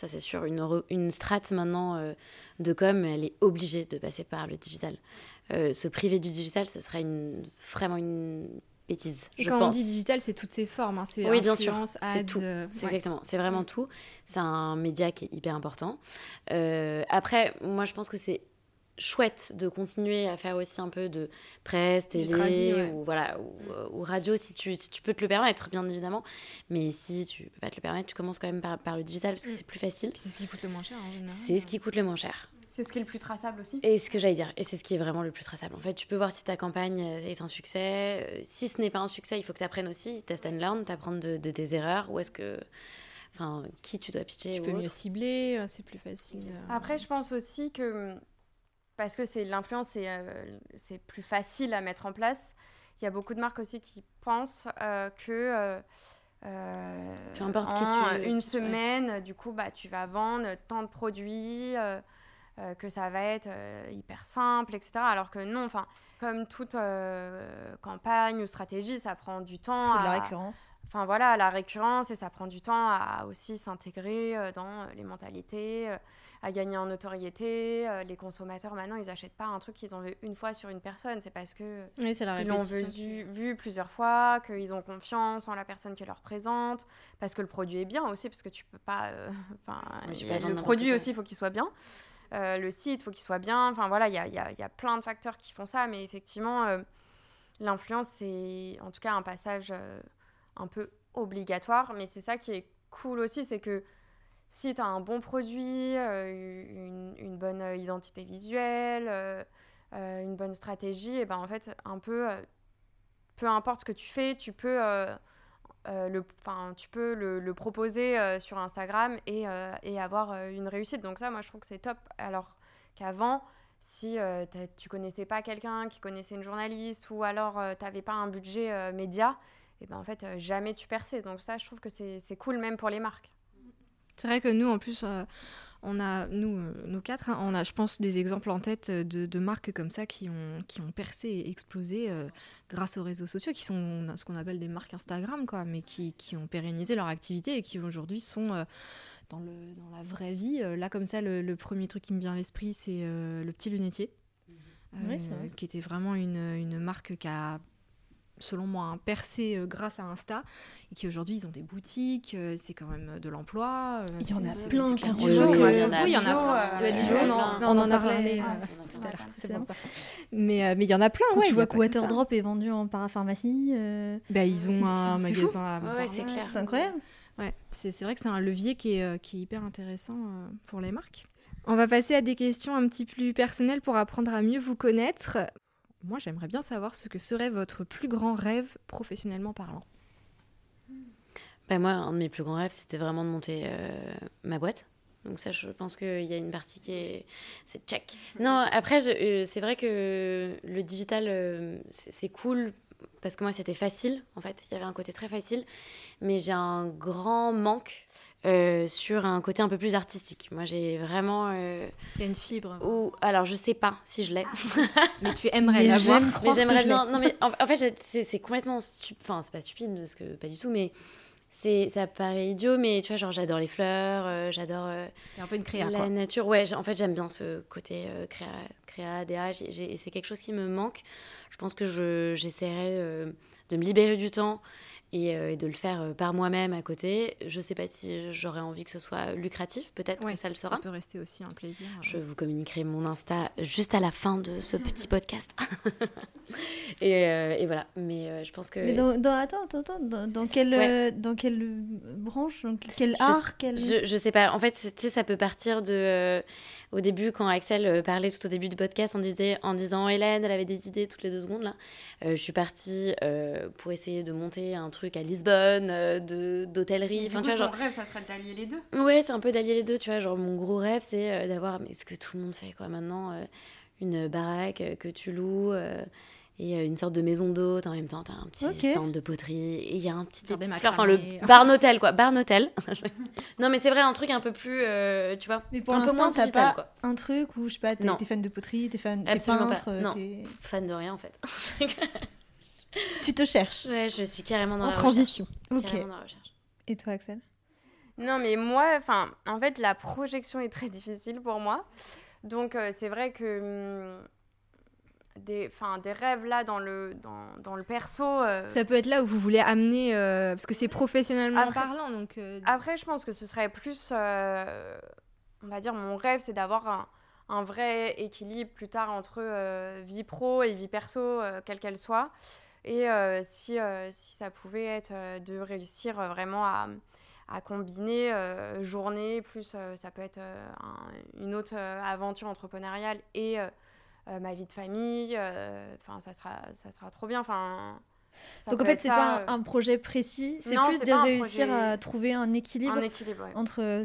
Ça, c'est sûr. Une, une strate maintenant euh, de com, elle est obligée de passer par le digital. Euh, se priver du digital, ce serait une, vraiment une bêtise,
Et
je
quand
pense.
on dit digital, c'est toutes ces formes. hein, C'est
Oui, bien sûr, c'est tout.
euh,
C'est
ouais.
exactement, c'est vraiment tout. C'est un média qui est hyper important. Après, moi, je pense que c'est chouette de continuer à faire aussi un peu de presse, télé
ouais.
ou voilà ou, euh, ou radio si tu, si tu peux te le permettre, bien évidemment. Mais si tu peux pas te le permettre, tu commences quand même par, par le digital parce que
Mm.
c'est plus facile.
C'est ce qui coûte le moins cher en général.
C'est ce qui coûte le moins cher.
C'est ce qui est le plus traçable aussi.
Et ce que j'allais dire, et c'est ce qui est vraiment le plus traçable. En fait, tu peux voir si ta campagne euh, est un succès. Euh, Si ce n'est pas un succès, il faut que tu apprennes aussi, test and learn, t'apprendre de, de tes erreurs. Ou est-ce que. Enfin, qui tu dois pitcher
Tu
ou
peux mieux cibler, c'est plus facile.
Après, je pense aussi que parce que c'est l'influence, c'est euh, c'est plus facile à mettre en place. il y a beaucoup de marques aussi qui pensent que
euh, Peu importe
qui tu... une semaine, du coup, bah, tu vas vendre tant de produits, euh, euh, que ça va être hyper simple, etc. Alors que non, enfin, comme toute campagne ou stratégie, ça prend du temps.
à... la récurrence.
Enfin voilà, la récurrence et ça prend du temps à aussi s'intégrer dans les mentalités à gagner en notoriété. Euh, les consommateurs, maintenant, ils n'achètent pas un truc qu'ils ont vu une fois sur une personne. C'est parce que
oui,
ils l'ont vu, plusieurs fois, qu'ils ont confiance en la personne qui leur présente, parce que le produit est bien aussi, parce que tu peux pas... Euh, enfin, le produit aussi, il faut qu'il soit bien. Euh, le site, il faut qu'il soit bien. Enfin voilà, il y a, y, a, y a, plein de facteurs qui font ça, mais effectivement, l'influence, c'est en tout cas un passage un peu obligatoire, mais c'est ça qui est cool aussi, c'est que si tu as un bon produit, euh, une, bonne euh, identité visuelle, euh, une bonne stratégie, et ben en fait, un peu, peu importe ce que tu fais, tu peux, le, tu peux le, proposer sur Instagram et, avoir une réussite. Donc ça, moi, je trouve que c'est top. Alors qu'avant, si tu connaissais pas quelqu'un qui connaissait une journaliste ou alors tu n'avais pas un budget média, et ben en fait, jamais tu perçais. Donc ça, je trouve que c'est cool même pour les marques.
C'est vrai que nous, en plus, euh, on a, nous, euh, nous quatre, hein, on a, je pense, des exemples en tête de, marques comme ça qui ont, qui ont percé et explosé euh, grâce aux réseaux sociaux, qui sont ce qu'on appelle des marques Instagram, quoi, mais qui, qui, ont pérennisé leur activité et qui aujourd'hui sont dans, le, dans la vraie vie. Là, comme ça, le, premier truc qui me vient à l'esprit, c'est le petit lunetier. qui était vraiment une, une marque qui a selon moi, un percé euh, grâce à Insta, et qui aujourd'hui, ils ont des boutiques, euh, c'est quand même euh, de l'emploi.
il y en a plein
qui Oui, il y en a, oui, il y en a plein. On en a parlé tout à l'heure. Mais il y en a plein,
ouais. Tu vois que Waterdrop est vendu en parapharmacie.
Bah, ils ont un magasin à
Ouais, c'est clair.
C'est incroyable.
Ouais, c'est vrai que c'est un levier qui est, qui est hyper intéressant pour les marques. On va passer à des questions un petit plus personnelles pour apprendre à mieux vous connaître moi, j'aimerais bien savoir ce que serait votre plus grand rêve professionnellement parlant.
Ben moi, un de mes plus grands rêves, c'était vraiment de monter euh, ma boîte. Donc ça, je pense qu'il y a une partie qui est... C'est check. Non, après, euh, c'est vrai que le digital, euh, c'est cool parce que moi, c'était facile, en fait. Il y avait un côté très facile. Mais j'ai un grand manque euh, sur un côté un peu plus artistique. Moi, j'ai vraiment.
Euh, Il y a une fibre.
Ou alors, je sais pas si je l'ai.
mais tu aimerais l'avoir.
Mais j'aimerais bien. Non, mais en, fait, c'est complètement stupide. Enfin, c'est pas stupide parce que pas du tout, mais c'est ça paraît idiot, mais tu vois, genre j'adore les fleurs, euh, j'adore.
un peu une créa.
La nature. Ouais, en fait, j'aime bien ce côté créa, créa, DA. C'est quelque chose qui me manque. Je pense que j'essaierai de me libérer du temps euh, et, de le faire euh, par moi-même à côté. Je ne sais pas si j'aurais envie que ce soit lucratif, peut-être que ça le sera.
Ça peut rester aussi un plaisir.
Je vous communiquerai mon Insta juste à la fin de ce petit podcast. et, euh, et, voilà, mais je pense que...
Mais dans, attends, attends, attends, dans, quelle, dans quelle branche, dans quel art quel...
Je ne sais pas, en fait, tu sais, ça peut partir de au début, quand Axel euh, parlait tout au début du podcast, on disait, en disant Hélène, elle avait des idées toutes les deux secondes. Là. Euh, je suis partie euh, pour essayer de monter un truc à Lisbonne, de d'hôtellerie.
Enfin, tu vois, genre... rêve, ça serait d'allier les deux.
Ouais, c'est un peu d'allier les deux. Tu vois, genre mon gros rêve, c'est d'avoir, mais ce que tout le monde fait quoi maintenant, une baraque que tu loues et une sorte de maison d'hôte en même temps t'as un petit stand de poterie et il y a un petit enfin le bar hôtel quoi. Bar hôtel non mais c'est vrai un truc un peu plus euh, tu vois
mais pour un peu moins t'as pas quoi. un truc où je sais pas t'es fan de poterie t'es fan t'es peintre pas.
non. fan de rien en fait.
Tu te cherches.
Ouais je suis carrément dans en la
transition.
recherche. ok. Dans la recherche.
et toi Axel?
Non mais moi enfin en fait la projection est très difficile pour moi. Donc euh, c'est vrai que hum, des, des rêves là dans le, dans, dans le perso. Euh.
Ça peut être là où vous voulez amener, euh, parce que c'est professionnellement parlant. Donc, euh,
Après, je pense que ce serait plus, on va dire, mon rêve, c'est d'avoir un, un, vrai équilibre plus tard entre vie pro et vie perso, quelle qu'elle soit. Et si, si ça pouvait être de réussir vraiment à, à combiner journée, plus ça peut être une autre aventure entrepreneuriale et ma vie de famille. Euh, enfin, ça sera, ça sera trop bien. Enfin.
Donc en fait, c'est pas euh, un, projet précis, c'est plus de réussir à trouver un équilibre, entre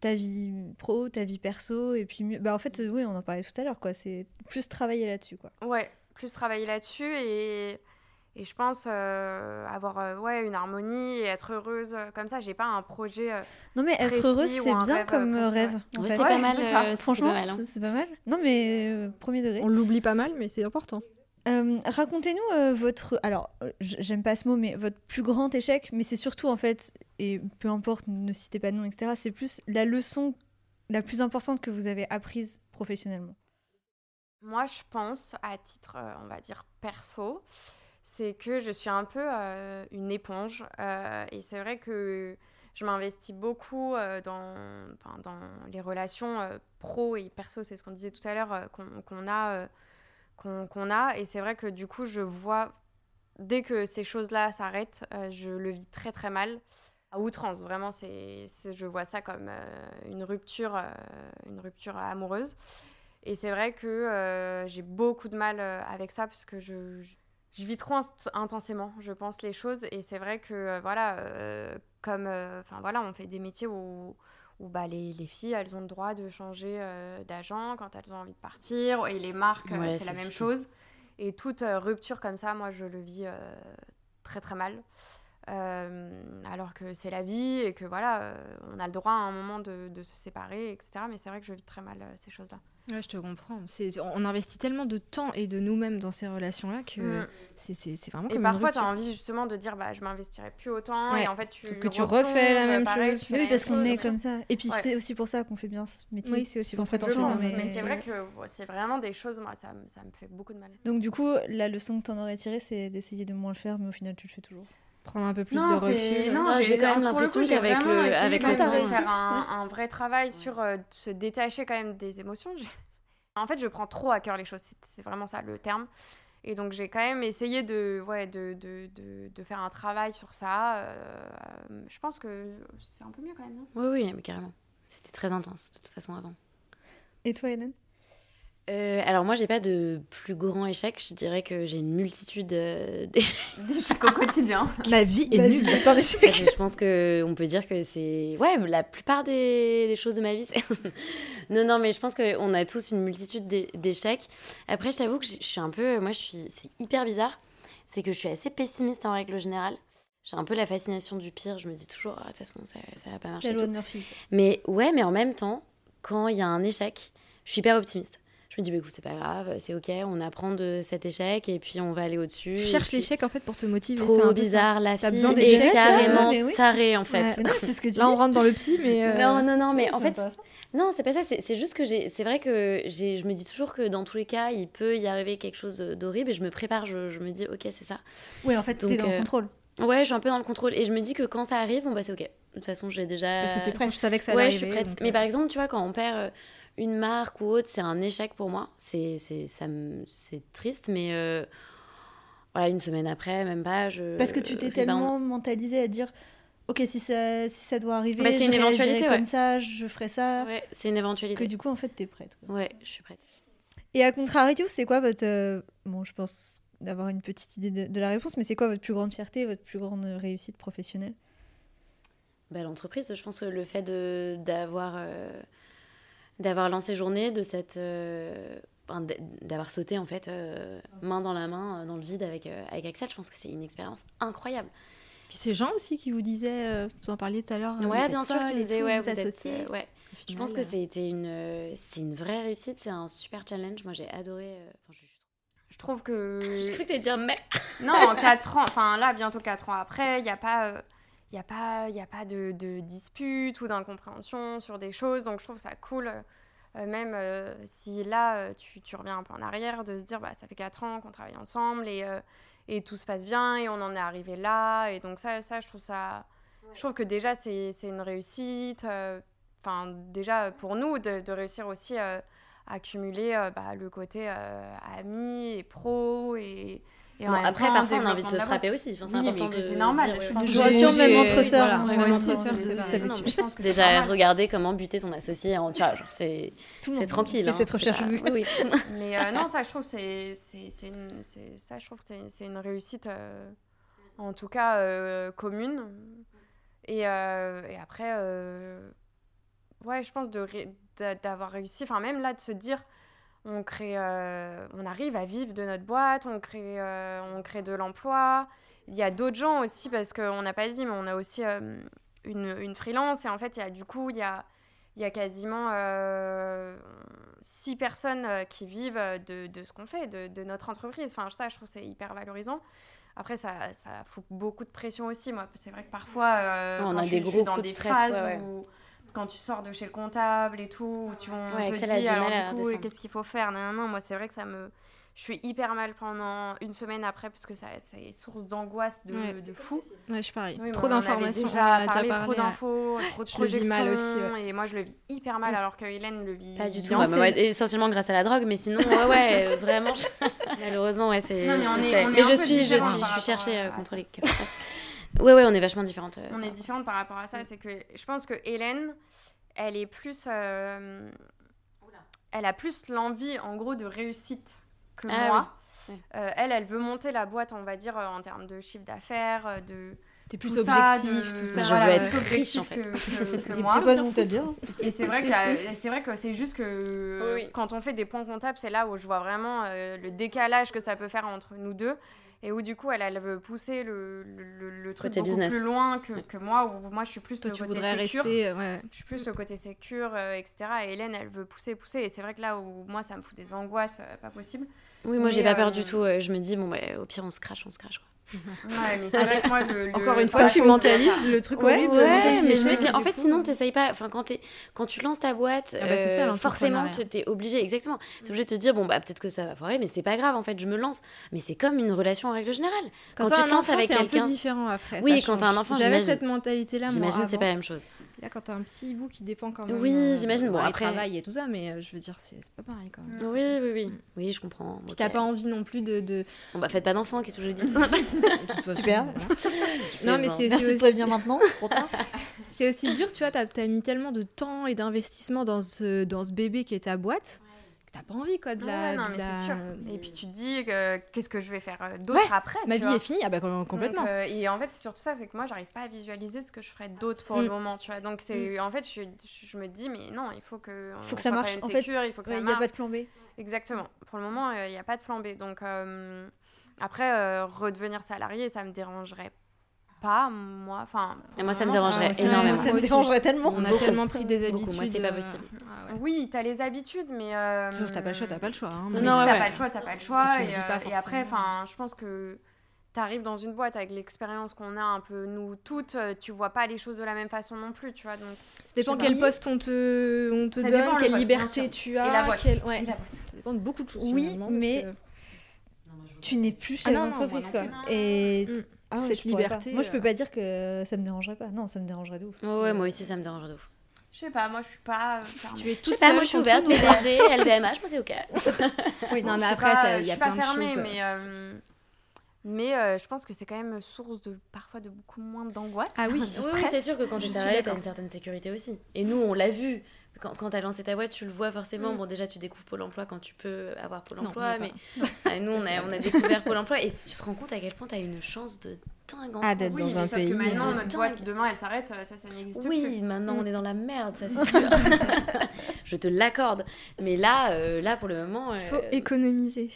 ta vie pro, ta vie perso, et puis mieux... bah en fait, oui, on en parlait tout à l'heure, quoi. C'est plus travailler là-dessus, quoi.
Ouais, plus travailler là-dessus et et je pense euh, avoir euh, ouais, une harmonie et être heureuse euh, comme ça. J'ai pas un projet.
non, mais être heureuse, c'est bien comme rêve.
c'est pas mal.
Franchement, c'est pas mal. Non, mais premier degré.
On l'oublie pas mal, mais c'est important.
Racontez-nous votre. Alors, j'aime pas ce mot, mais votre plus grand échec, mais c'est surtout en fait, et peu importe, ne citez pas de nom, etc., c'est plus la leçon la plus importante que vous avez apprise professionnellement.
Moi, je pense, à titre, on va dire, perso, c'est que je suis un peu euh, une éponge. Euh, et c'est vrai que je m'investis beaucoup euh, dans, dans les relations pro et perso, c'est ce qu'on disait tout à l'heure, qu'on a, qu'on a. Et c'est vrai que du coup, je vois, dès que ces choses-là s'arrêtent, je le vis très très mal. À outrance, vraiment, c'est, je vois ça comme une rupture, une rupture amoureuse. Et c'est vrai que j'ai beaucoup de mal avec ça parce que je vis trop intensément, je pense, les choses. Et c'est vrai que, euh, voilà, euh, comme, euh, enfin voilà, on fait des métiers où, où bah, les, les, filles, elles ont le droit de changer d'agent quand elles ont envie de partir. Et les marques, c'est la même chose. Et toute rupture comme ça, moi, je le vis très, très mal. alors que c'est la vie et que voilà, on a le droit à un moment de, de se séparer, etc. Mais c'est vrai que je vis très mal ces choses-là.
Ouais, je te comprends. On investit tellement de temps et de nous-mêmes dans ces relations-là que mm. c'est vraiment
Et parfois, tu as envie justement de dire bah, je m'investirai plus autant. Et en fait, tu.
que tu refais la même chose.
Oui, parce qu'on est comme ça. Et puis, c'est aussi pour ça qu'on fait bien ce métier.
Oui, c'est aussi pour ça
qu'on Mais, mais c'est vrai que c'est vraiment des choses, moi, ça, ça, me fait beaucoup de mal.
Donc, du coup, la leçon que tu en aurais tirée, c'est d'essayer de moins le faire, mais au final, tu le fais toujours
prendre un peu plus de recul.
Non, j'ai quand même l'impression qu'avec le, avec le temps,
faire un, vrai travail sur euh, se détacher quand même des émotions. En fait, je prends trop à cœur les choses, c'est vraiment ça le terme. Et donc, j'ai quand même essayé de, ouais, de, de, de, de faire un travail sur ça. Euh, je pense que c'est un peu mieux quand même.
oui, oui, mais carrément. C'était très intense, de toute façon, avant.
Et toi, Hélène?
Euh, alors moi, j'ai pas de plus grand échec. Je dirais que j'ai une multitude euh, d'échecs
au quotidien.
La vie est nulle d'échecs.
Je pense que on peut dire que c'est ouais, la plupart des, des choses de ma vie. non, non, mais je pense qu'on a tous une multitude d'échecs. Après, je t'avoue que je suis un peu, moi, je suis, c'est hyper bizarre. C'est que je suis assez pessimiste en règle générale. J'ai un peu la fascination du pire. Je me dis toujours, ah, de toute façon, ça, ça va pas marcher.
La loi de Murphy.
Mais ouais, mais en même temps, quand il y a un échec, je suis hyper optimiste je me dis, bah, écoute, c'est pas grave, c'est ok, on apprend de cet échec et puis on va aller au-dessus.
Tu cherches l'échec en fait pour te motiver.
Trop bizarre, la fille besoin est carrément oui, tarée en fait.
ce que Là, on rentre dans le psy, mais.
Euh, non, non, non, mais en fait. Non, c'est pas ça, c'est juste que c'est vrai que je me dis toujours que dans tous les cas, il peut y arriver quelque chose d'horrible et je me prépare, je, je me dis, ok, c'est ça.
Oui, en fait, tu es dans le euh, contrôle.
Ouais, je suis un peu dans le contrôle et je me dis que quand ça arrive, bon bah c'est ok. De toute façon, j'ai déjà.
Parce que t'es prête, je savais que ça allait ouais,
arriver. je suis prête. Mais par exemple, tu vois, quand on perd euh, une marque ou autre, c'est un échec pour moi. C'est triste, mais euh, voilà, une semaine après, même pas. Je,
Parce que tu t'es tellement mentalisé à dire ok si ça si ça doit arriver bah, c'est une éventualité comme ça je ferai ça.
Ouais, c'est une éventualité.
Que du coup en fait t'es prête
ouais je suis prête.
Et à contrario c'est quoi votre euh, bon je pense d'avoir une petite idée de, la réponse mais c'est quoi votre plus grande fierté votre plus grande réussite professionnelle?
Bah, l'entreprise. Je pense que le fait d'avoir euh, d'avoir lancé journée, de cette, euh, d'avoir sauté en fait euh, main dans la main euh, dans le vide avec, avec Axel. Je pense que c'est une expérience incroyable.
Puis ces gens aussi qui vous disaient, vous en parliez tout à l'heure.
Ouais, bien sûr, ils disaient, ouais, vous, êtes, ouais. je pense que c'était une, c'est une vraie réussite, c'est un super challenge. Moi, j'ai adoré.
je, je, trouve que.
J'ai cru que tu dire mais.
non, 4 ans, enfin là, bientôt 4 ans après, il n'y a pas il n'y a pas, y a pas de, de dispute ou d'incompréhension sur des choses. Donc je trouve ça cool, euh, même euh, si là, euh, tu, tu, reviens un peu en arrière, de se dire, bah, ça fait 4 ans qu'on travaille ensemble et, et, tout se passe bien et on en est arrivé là. Et donc ça, ça je trouve ça... Je trouve que déjà, c'est une réussite. Enfin, déjà, pour nous, de, de réussir aussi à accumuler bah, le côté ami et pro et
bon, après, parfois, on a envie de se frapper aussi. Enfin, c'est important de.
C'est normal.
Je pense que même entre sœurs. Même entre sœurs,
Déjà, regarder comment buter ton associé en. Tu vois, c'est tranquille.
C'est trop cher.
Oui. Mais euh, non, ça, je trouve c'est ça, je trouve que c'est une réussite, euh, en tout cas euh, commune. Et, et après, ouais, je pense d'avoir réussi. Enfin, même là, de se dire on crée, on arrive à vivre de notre boîte, on crée, on crée de l'emploi. Il y a d'autres gens aussi parce qu'on n'a pas dit, mais on a aussi une, une, freelance et en fait, il y a du coup, il y a il y a quasiment six personnes qui vivent de, de ce qu'on fait, de, de, notre entreprise. Enfin, ça, je trouve c'est hyper valorisant. Après, ça, ça fout beaucoup de pression aussi. Moi, c'est vrai que parfois, euh, on a des gros dans des stress, phases où quand tu sors de chez le comptable et tout, tu on te dit alors du coup, qu'est-ce qu'il faut faire non, non, moi, c'est vrai que ça me je suis hyper mal pendant une semaine après parce que ça c'est source d'angoisse de, de, fou.
Ouais, je suis pareil. trop d'informations.
Déjà, parlé, trop d'infos, trop de projections. mal aussi. Et moi, je le vis hyper mal alors que Hélène le vit
pas du tout. Bah, essentiellement grâce à la drogue, mais sinon, ouais, ouais, euh, vraiment. Malheureusement, ouais, c'est. Mais, je suis, je suis, je suis cherchée euh, contre les. Ouais, ouais, on est vachement différentes. Euh,
on est différentes par rapport à ça. C'est que je pense que Hélène, elle est plus. Elle a plus l'envie, en gros, de réussite que ah moi. Euh, elle, elle veut monter la boîte, on va dire, euh, en termes de chiffre d'affaires, euh, de.
T'es plus objectif, tout ça.
Je veux être riche, en fait.
Que, que, moi.
pas te dire.
Et c'est vrai que c'est vrai que c'est juste que quand on fait des points comptables, c'est là où je vois vraiment le décalage que ça peut faire entre nous deux et où du coup elle, elle veut pousser le, le, le truc beaucoup business. plus loin que, que, moi où moi je suis plus le côté sécure ouais. je suis plus le côté sécure euh, etc et Hélène elle veut pousser pousser et c'est vrai que là où moi ça me fout des angoisses euh, pas possible
oui moi j'ai pas peur du euh, tout je me dis bon bah, au pire on se crache on se crache quoi.
Ouais, mais c'est vrai que moi, le,
Encore une fois, tu mentalises le truc
ouais, ouais, mais je me dis, en fait, sinon, t'essayes pas. Enfin, quand, es, quand tu lances ta boîte, ah bah ça, euh, forcément, tu es obligé, exactement. T'es obligé de te dire, bon, bah, peut-être que ça va foirer, mais c'est pas grave, en fait, je me lance. Mais c'est comme une relation en règle générale.
Quand, tu te lances avec quelqu'un. C'est un peu différent après.
Oui, quand t'as un enfant,
j'avais cette mentalité-là.
J'imagine c'est pas la même chose.
Là, quand t'as un petit bout qui dépend quand même.
Oui, euh, j'imagine. Bon, après.
travail et tout ça, mais euh, je veux dire, c'est pas pareil quand même.
Oui, oui, oui. Oui, je comprends.
Puis t'as pas envie non plus de.
Bon, bah, faites pas d'enfants, qu'est-ce que je veux dire?
Super.
non, mais c'est aussi... de prévenir maintenant.
c'est aussi dur, tu vois, t'as as mis tellement de temps et d'investissement dans ce, dans ce bébé qui est ta boîte t'as pas envie quoi de la.
non, mais c'est sûr. Et puis tu te dis qu'est-ce que je vais faire euh, d'autre après
Ma vie est finie, ah bah complètement.
Euh, et en fait, c'est surtout ça, c'est que moi, j'arrive pas à visualiser ce que je ferais d'autre pour le mm. moment, tu vois. Donc c'est, mm. en fait, je, je, me dis, mais non, il faut que.
Il faut que ça marche. En fait,
il faut que ça
Il n'y a pas de plan B.
Exactement. Pour le moment, il n'y a pas de plan B. Donc après, redevenir salarié, ça me dérangerait pas, moi. Enfin,
et moi, ça me dérangerait énormément.
Ça me dérangerait tellement.
On a tellement pris des habitudes.
moi, c'est pas euh, possible.
Ah oui, t'as les habitudes, mais. Euh...
Si t'as pas le choix, t'as pas le choix. Hein,
non, non, t'as pas le choix, t'as pas le choix. Et, euh, et, après, enfin, je pense que t'arrives dans une boîte avec l'expérience qu'on a un peu nous toutes, euh, tu vois pas les choses de la même façon non plus, tu vois. Donc,
ça dépend quel poste on te, on te donne, quelle liberté tu as.
Et la boîte.
Ouais. Ça dépend de beaucoup de choses.
Oui, mais tu n'es plus chez ah l'entreprise, quoi. Et mm. Ah cette liberté. Moi, je peux euh. pas dire que ça me dérangerait pas. Non, ça me dérangerait de ouf.
ouais, moi aussi, ça me dérangerait de ouf.
Je sais pas, moi je suis pas. Euh,
tu es toute je sais pas, moi je suis ouverte, PDG, LVMH, moi c'est ok.
oui, non, mais après, il y a plein de choses.
Mais, euh, mais je pense que c'est quand même source de parfois de beaucoup moins d'angoisse.
Ah oui, oui, c'est sûr que quand tu t'arrêtes, t'as une certaine sécurité aussi. Et nous, on l'a vu quand, quand tu as lancé ta boîte, tu le vois forcément. Mm. Bon, déjà, tu découvres Pôle emploi quand tu peux avoir Pôle emploi. mais ah, nous, on a, on a découvert Pôle emploi. Et tu te rends compte à quel point tu as une chance de dingue en
ah, d'être dans un pays.
Que maintenant, notre boîte, demain, elle s'arrête, ça, ça n'existe
plus. Oui, maintenant, mm. on est dans la merde, ça, c'est sûr. Je te l'accorde. Mais là, euh, là, pour le moment.
Il faut euh, économiser.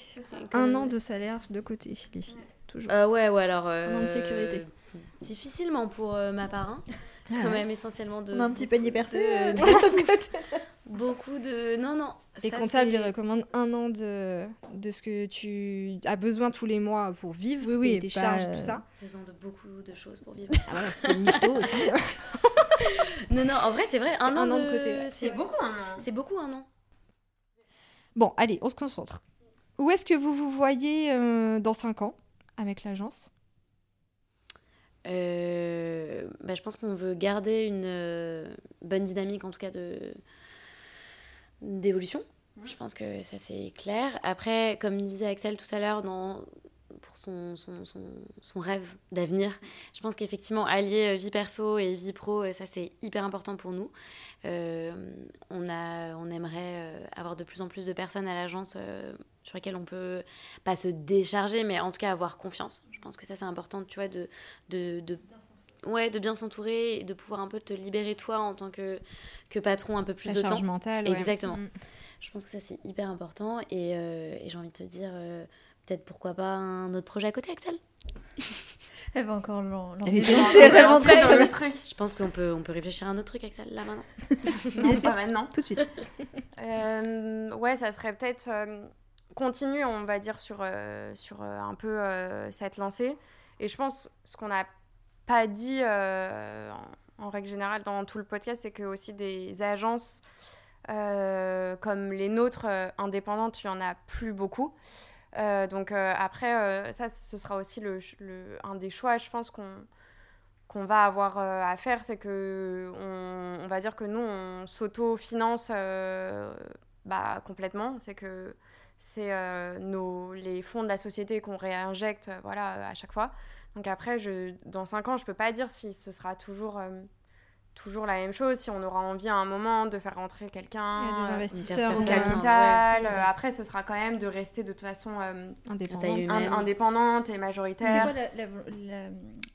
Un an de salaire de côté, les filles. Toujours.
Euh, ouais, ouais, alors.
un an de sécurité.
Difficilement pour ma part. Hein. Ah quand même essentiellement de.
On a un petit panier percé. Euh,
beaucoup de. Non, non.
Les comptables, ils recommandent un an de... de ce que tu as besoin tous les mois pour vivre, oui, oui, tes charges, tout ça.
Besoin de beaucoup de choses pour vivre.
Ah voilà, c'était une aussi.
non, non, en vrai, c'est vrai, un, an, de... côté.
C'est beaucoup un an.
C'est beaucoup un an.
Bon, allez, on se concentre. Où est-ce que vous vous voyez euh, dans 5 ans avec l'agence?
Euh, bah, je pense qu'on veut garder une euh, bonne dynamique, en tout cas, de d'évolution. Je pense que ça, c'est clair. Après, comme disait Axel tout à l'heure, dans pour son, son, son, son rêve d'avenir. Je pense qu'effectivement, allier euh, vie perso et vie pro, ça c'est hyper important pour nous. on, a, on aimerait avoir de plus en plus de personnes à l'agence sur lesquelles on peut pas se décharger, mais en tout cas avoir confiance. Je pense que ça, c'est important, tu vois, de, de, de ouais, de bien s'entourer et de pouvoir un peu te libérer toi en tant que, que patron un peu plus de temps.
mentale.
Exactement.
Mm.
Je pense que ça, c'est hyper important. Et, et j'ai envie de te dire, peut-être pourquoi pas un autre projet à côté, Axel
Elle va encore l'en
C'est vraiment très dans le truc.
Je pense qu'on peut, on peut réfléchir à un autre truc, Axel, là maintenant.
non, pas maintenant.
Tout de suite.
euh, ouais, ça serait peut-être euh, continuer, on va dire, sur, euh, sur euh, un peu cette lancée. Et je pense, ce qu'on n'a pas dit en, règle générale dans tout le podcast, c'est que aussi des agences comme les nôtres indépendantes, il n'y en a plus beaucoup. Euh, donc euh, après, euh, ça, ce sera aussi le, un des choix, je pense, qu'on qu'on va avoir à faire, c'est que on, on, va dire que nous, on s'auto-finance bah, complètement. C'est que c'est nos les fonds de la société qu'on réinjecte voilà, à chaque fois. Donc après, je, dans 5 ans, je ne peux pas dire si ce sera toujours toujours la même chose. Si on aura envie à un moment de faire rentrer quelqu'un,
des euh, investisseurs
au capital, euh, après ce sera quand même de rester de toute façon euh, indépendante. indépendante. et majoritaire.
C'est quoi la,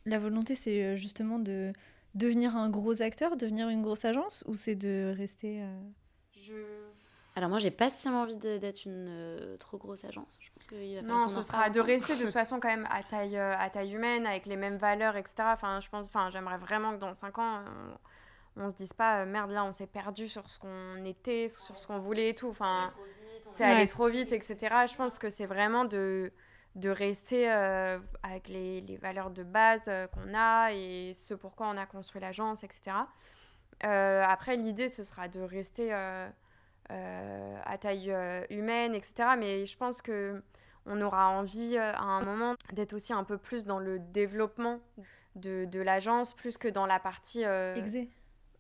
la, volonté C'est justement de devenir un gros acteur, devenir une grosse agence, ou c'est de rester
Je... Alors moi, j'ai pas spécialement envie d'être une trop grosse agence. Je pense
qu'il va non, ce sera de rester de toute façon quand même à taille, à taille humaine, avec les mêmes valeurs, etc. Enfin, je pense, enfin, j'aimerais vraiment que dans 5 ans, on se dise pas euh, merde là on s'est perdu sur ce qu'on était sur ce qu'on voulait et tout. Enfin c'est aller trop vite etc je pense que c'est vraiment de de rester euh, avec les, les, valeurs de base euh, qu'on a et ce pourquoi on a construit l'agence etc après l'idée ce sera de rester à taille humaine etc mais je pense que on aura envie à un moment d'être aussi un peu plus dans le développement de, de l'agence plus que dans la partie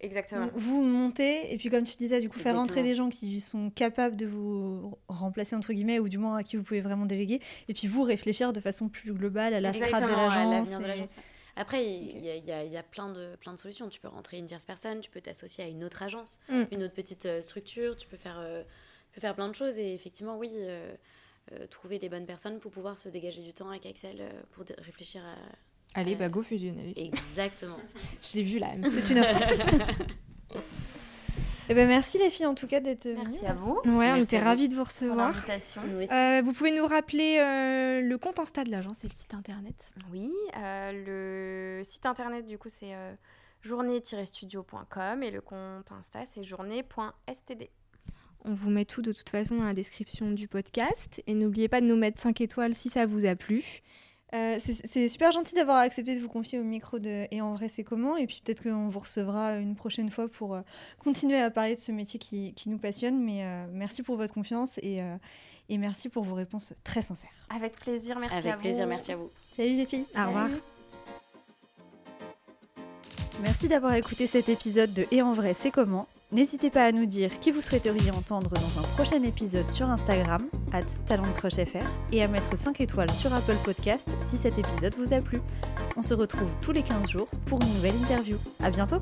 Exactement.
Vous montez, et puis comme tu disais, du coup, faire entrer des gens qui sont capables de vous remplacer, entre guillemets, ou du moins à qui vous pouvez vraiment déléguer, et puis vous réfléchir de façon plus globale à la strate de l'agence.
Après, il y, y, a plein de, plein de solutions. Tu peux rentrer une tierce personne, tu peux t'associer à une autre agence, mm. une autre petite euh, structure, tu peux, faire, euh, tu peux faire plein de choses. Et effectivement, oui, euh, trouver des bonnes personnes pour pouvoir se dégager du temps avec Excel pour réfléchir à,
Allez, bah go fusion.
Exactement.
Je l'ai vu là, c'est une offre.
Eh ben merci les filles en tout cas d'être
venues. Merci à vous.
Ouais, on était ravis de vous recevoir. Euh, vous pouvez nous rappeler euh, le compte Insta de l'agence et le site internet
Oui, euh, le site internet du coup c'est journée-studio.com et le compte Insta c'est journée.std.
On vous met tout de toute façon dans la description du podcast et n'oubliez pas de nous mettre 5 étoiles si ça vous a plu.
Euh, c'est super gentil d'avoir accepté de vous confier au micro de Et en vrai, c'est comment? Et puis peut-être qu'on vous recevra une prochaine fois pour euh, continuer à parler de ce métier qui, qui nous passionne. Mais euh, merci pour votre confiance et, et, merci pour vos réponses très sincères.
Avec plaisir, merci
Avec
à
plaisir, merci à vous.
Salut les filles.
Au revoir.
Merci d'avoir écouté cet épisode de Et en vrai, c'est comment? N'hésitez pas à nous dire qui vous souhaiteriez entendre dans un prochain épisode sur Instagram, at talentcrushfr, et à mettre 5 étoiles sur Apple Podcast si cet épisode vous a plu. On se retrouve tous les 15 jours pour une nouvelle interview. À bientôt!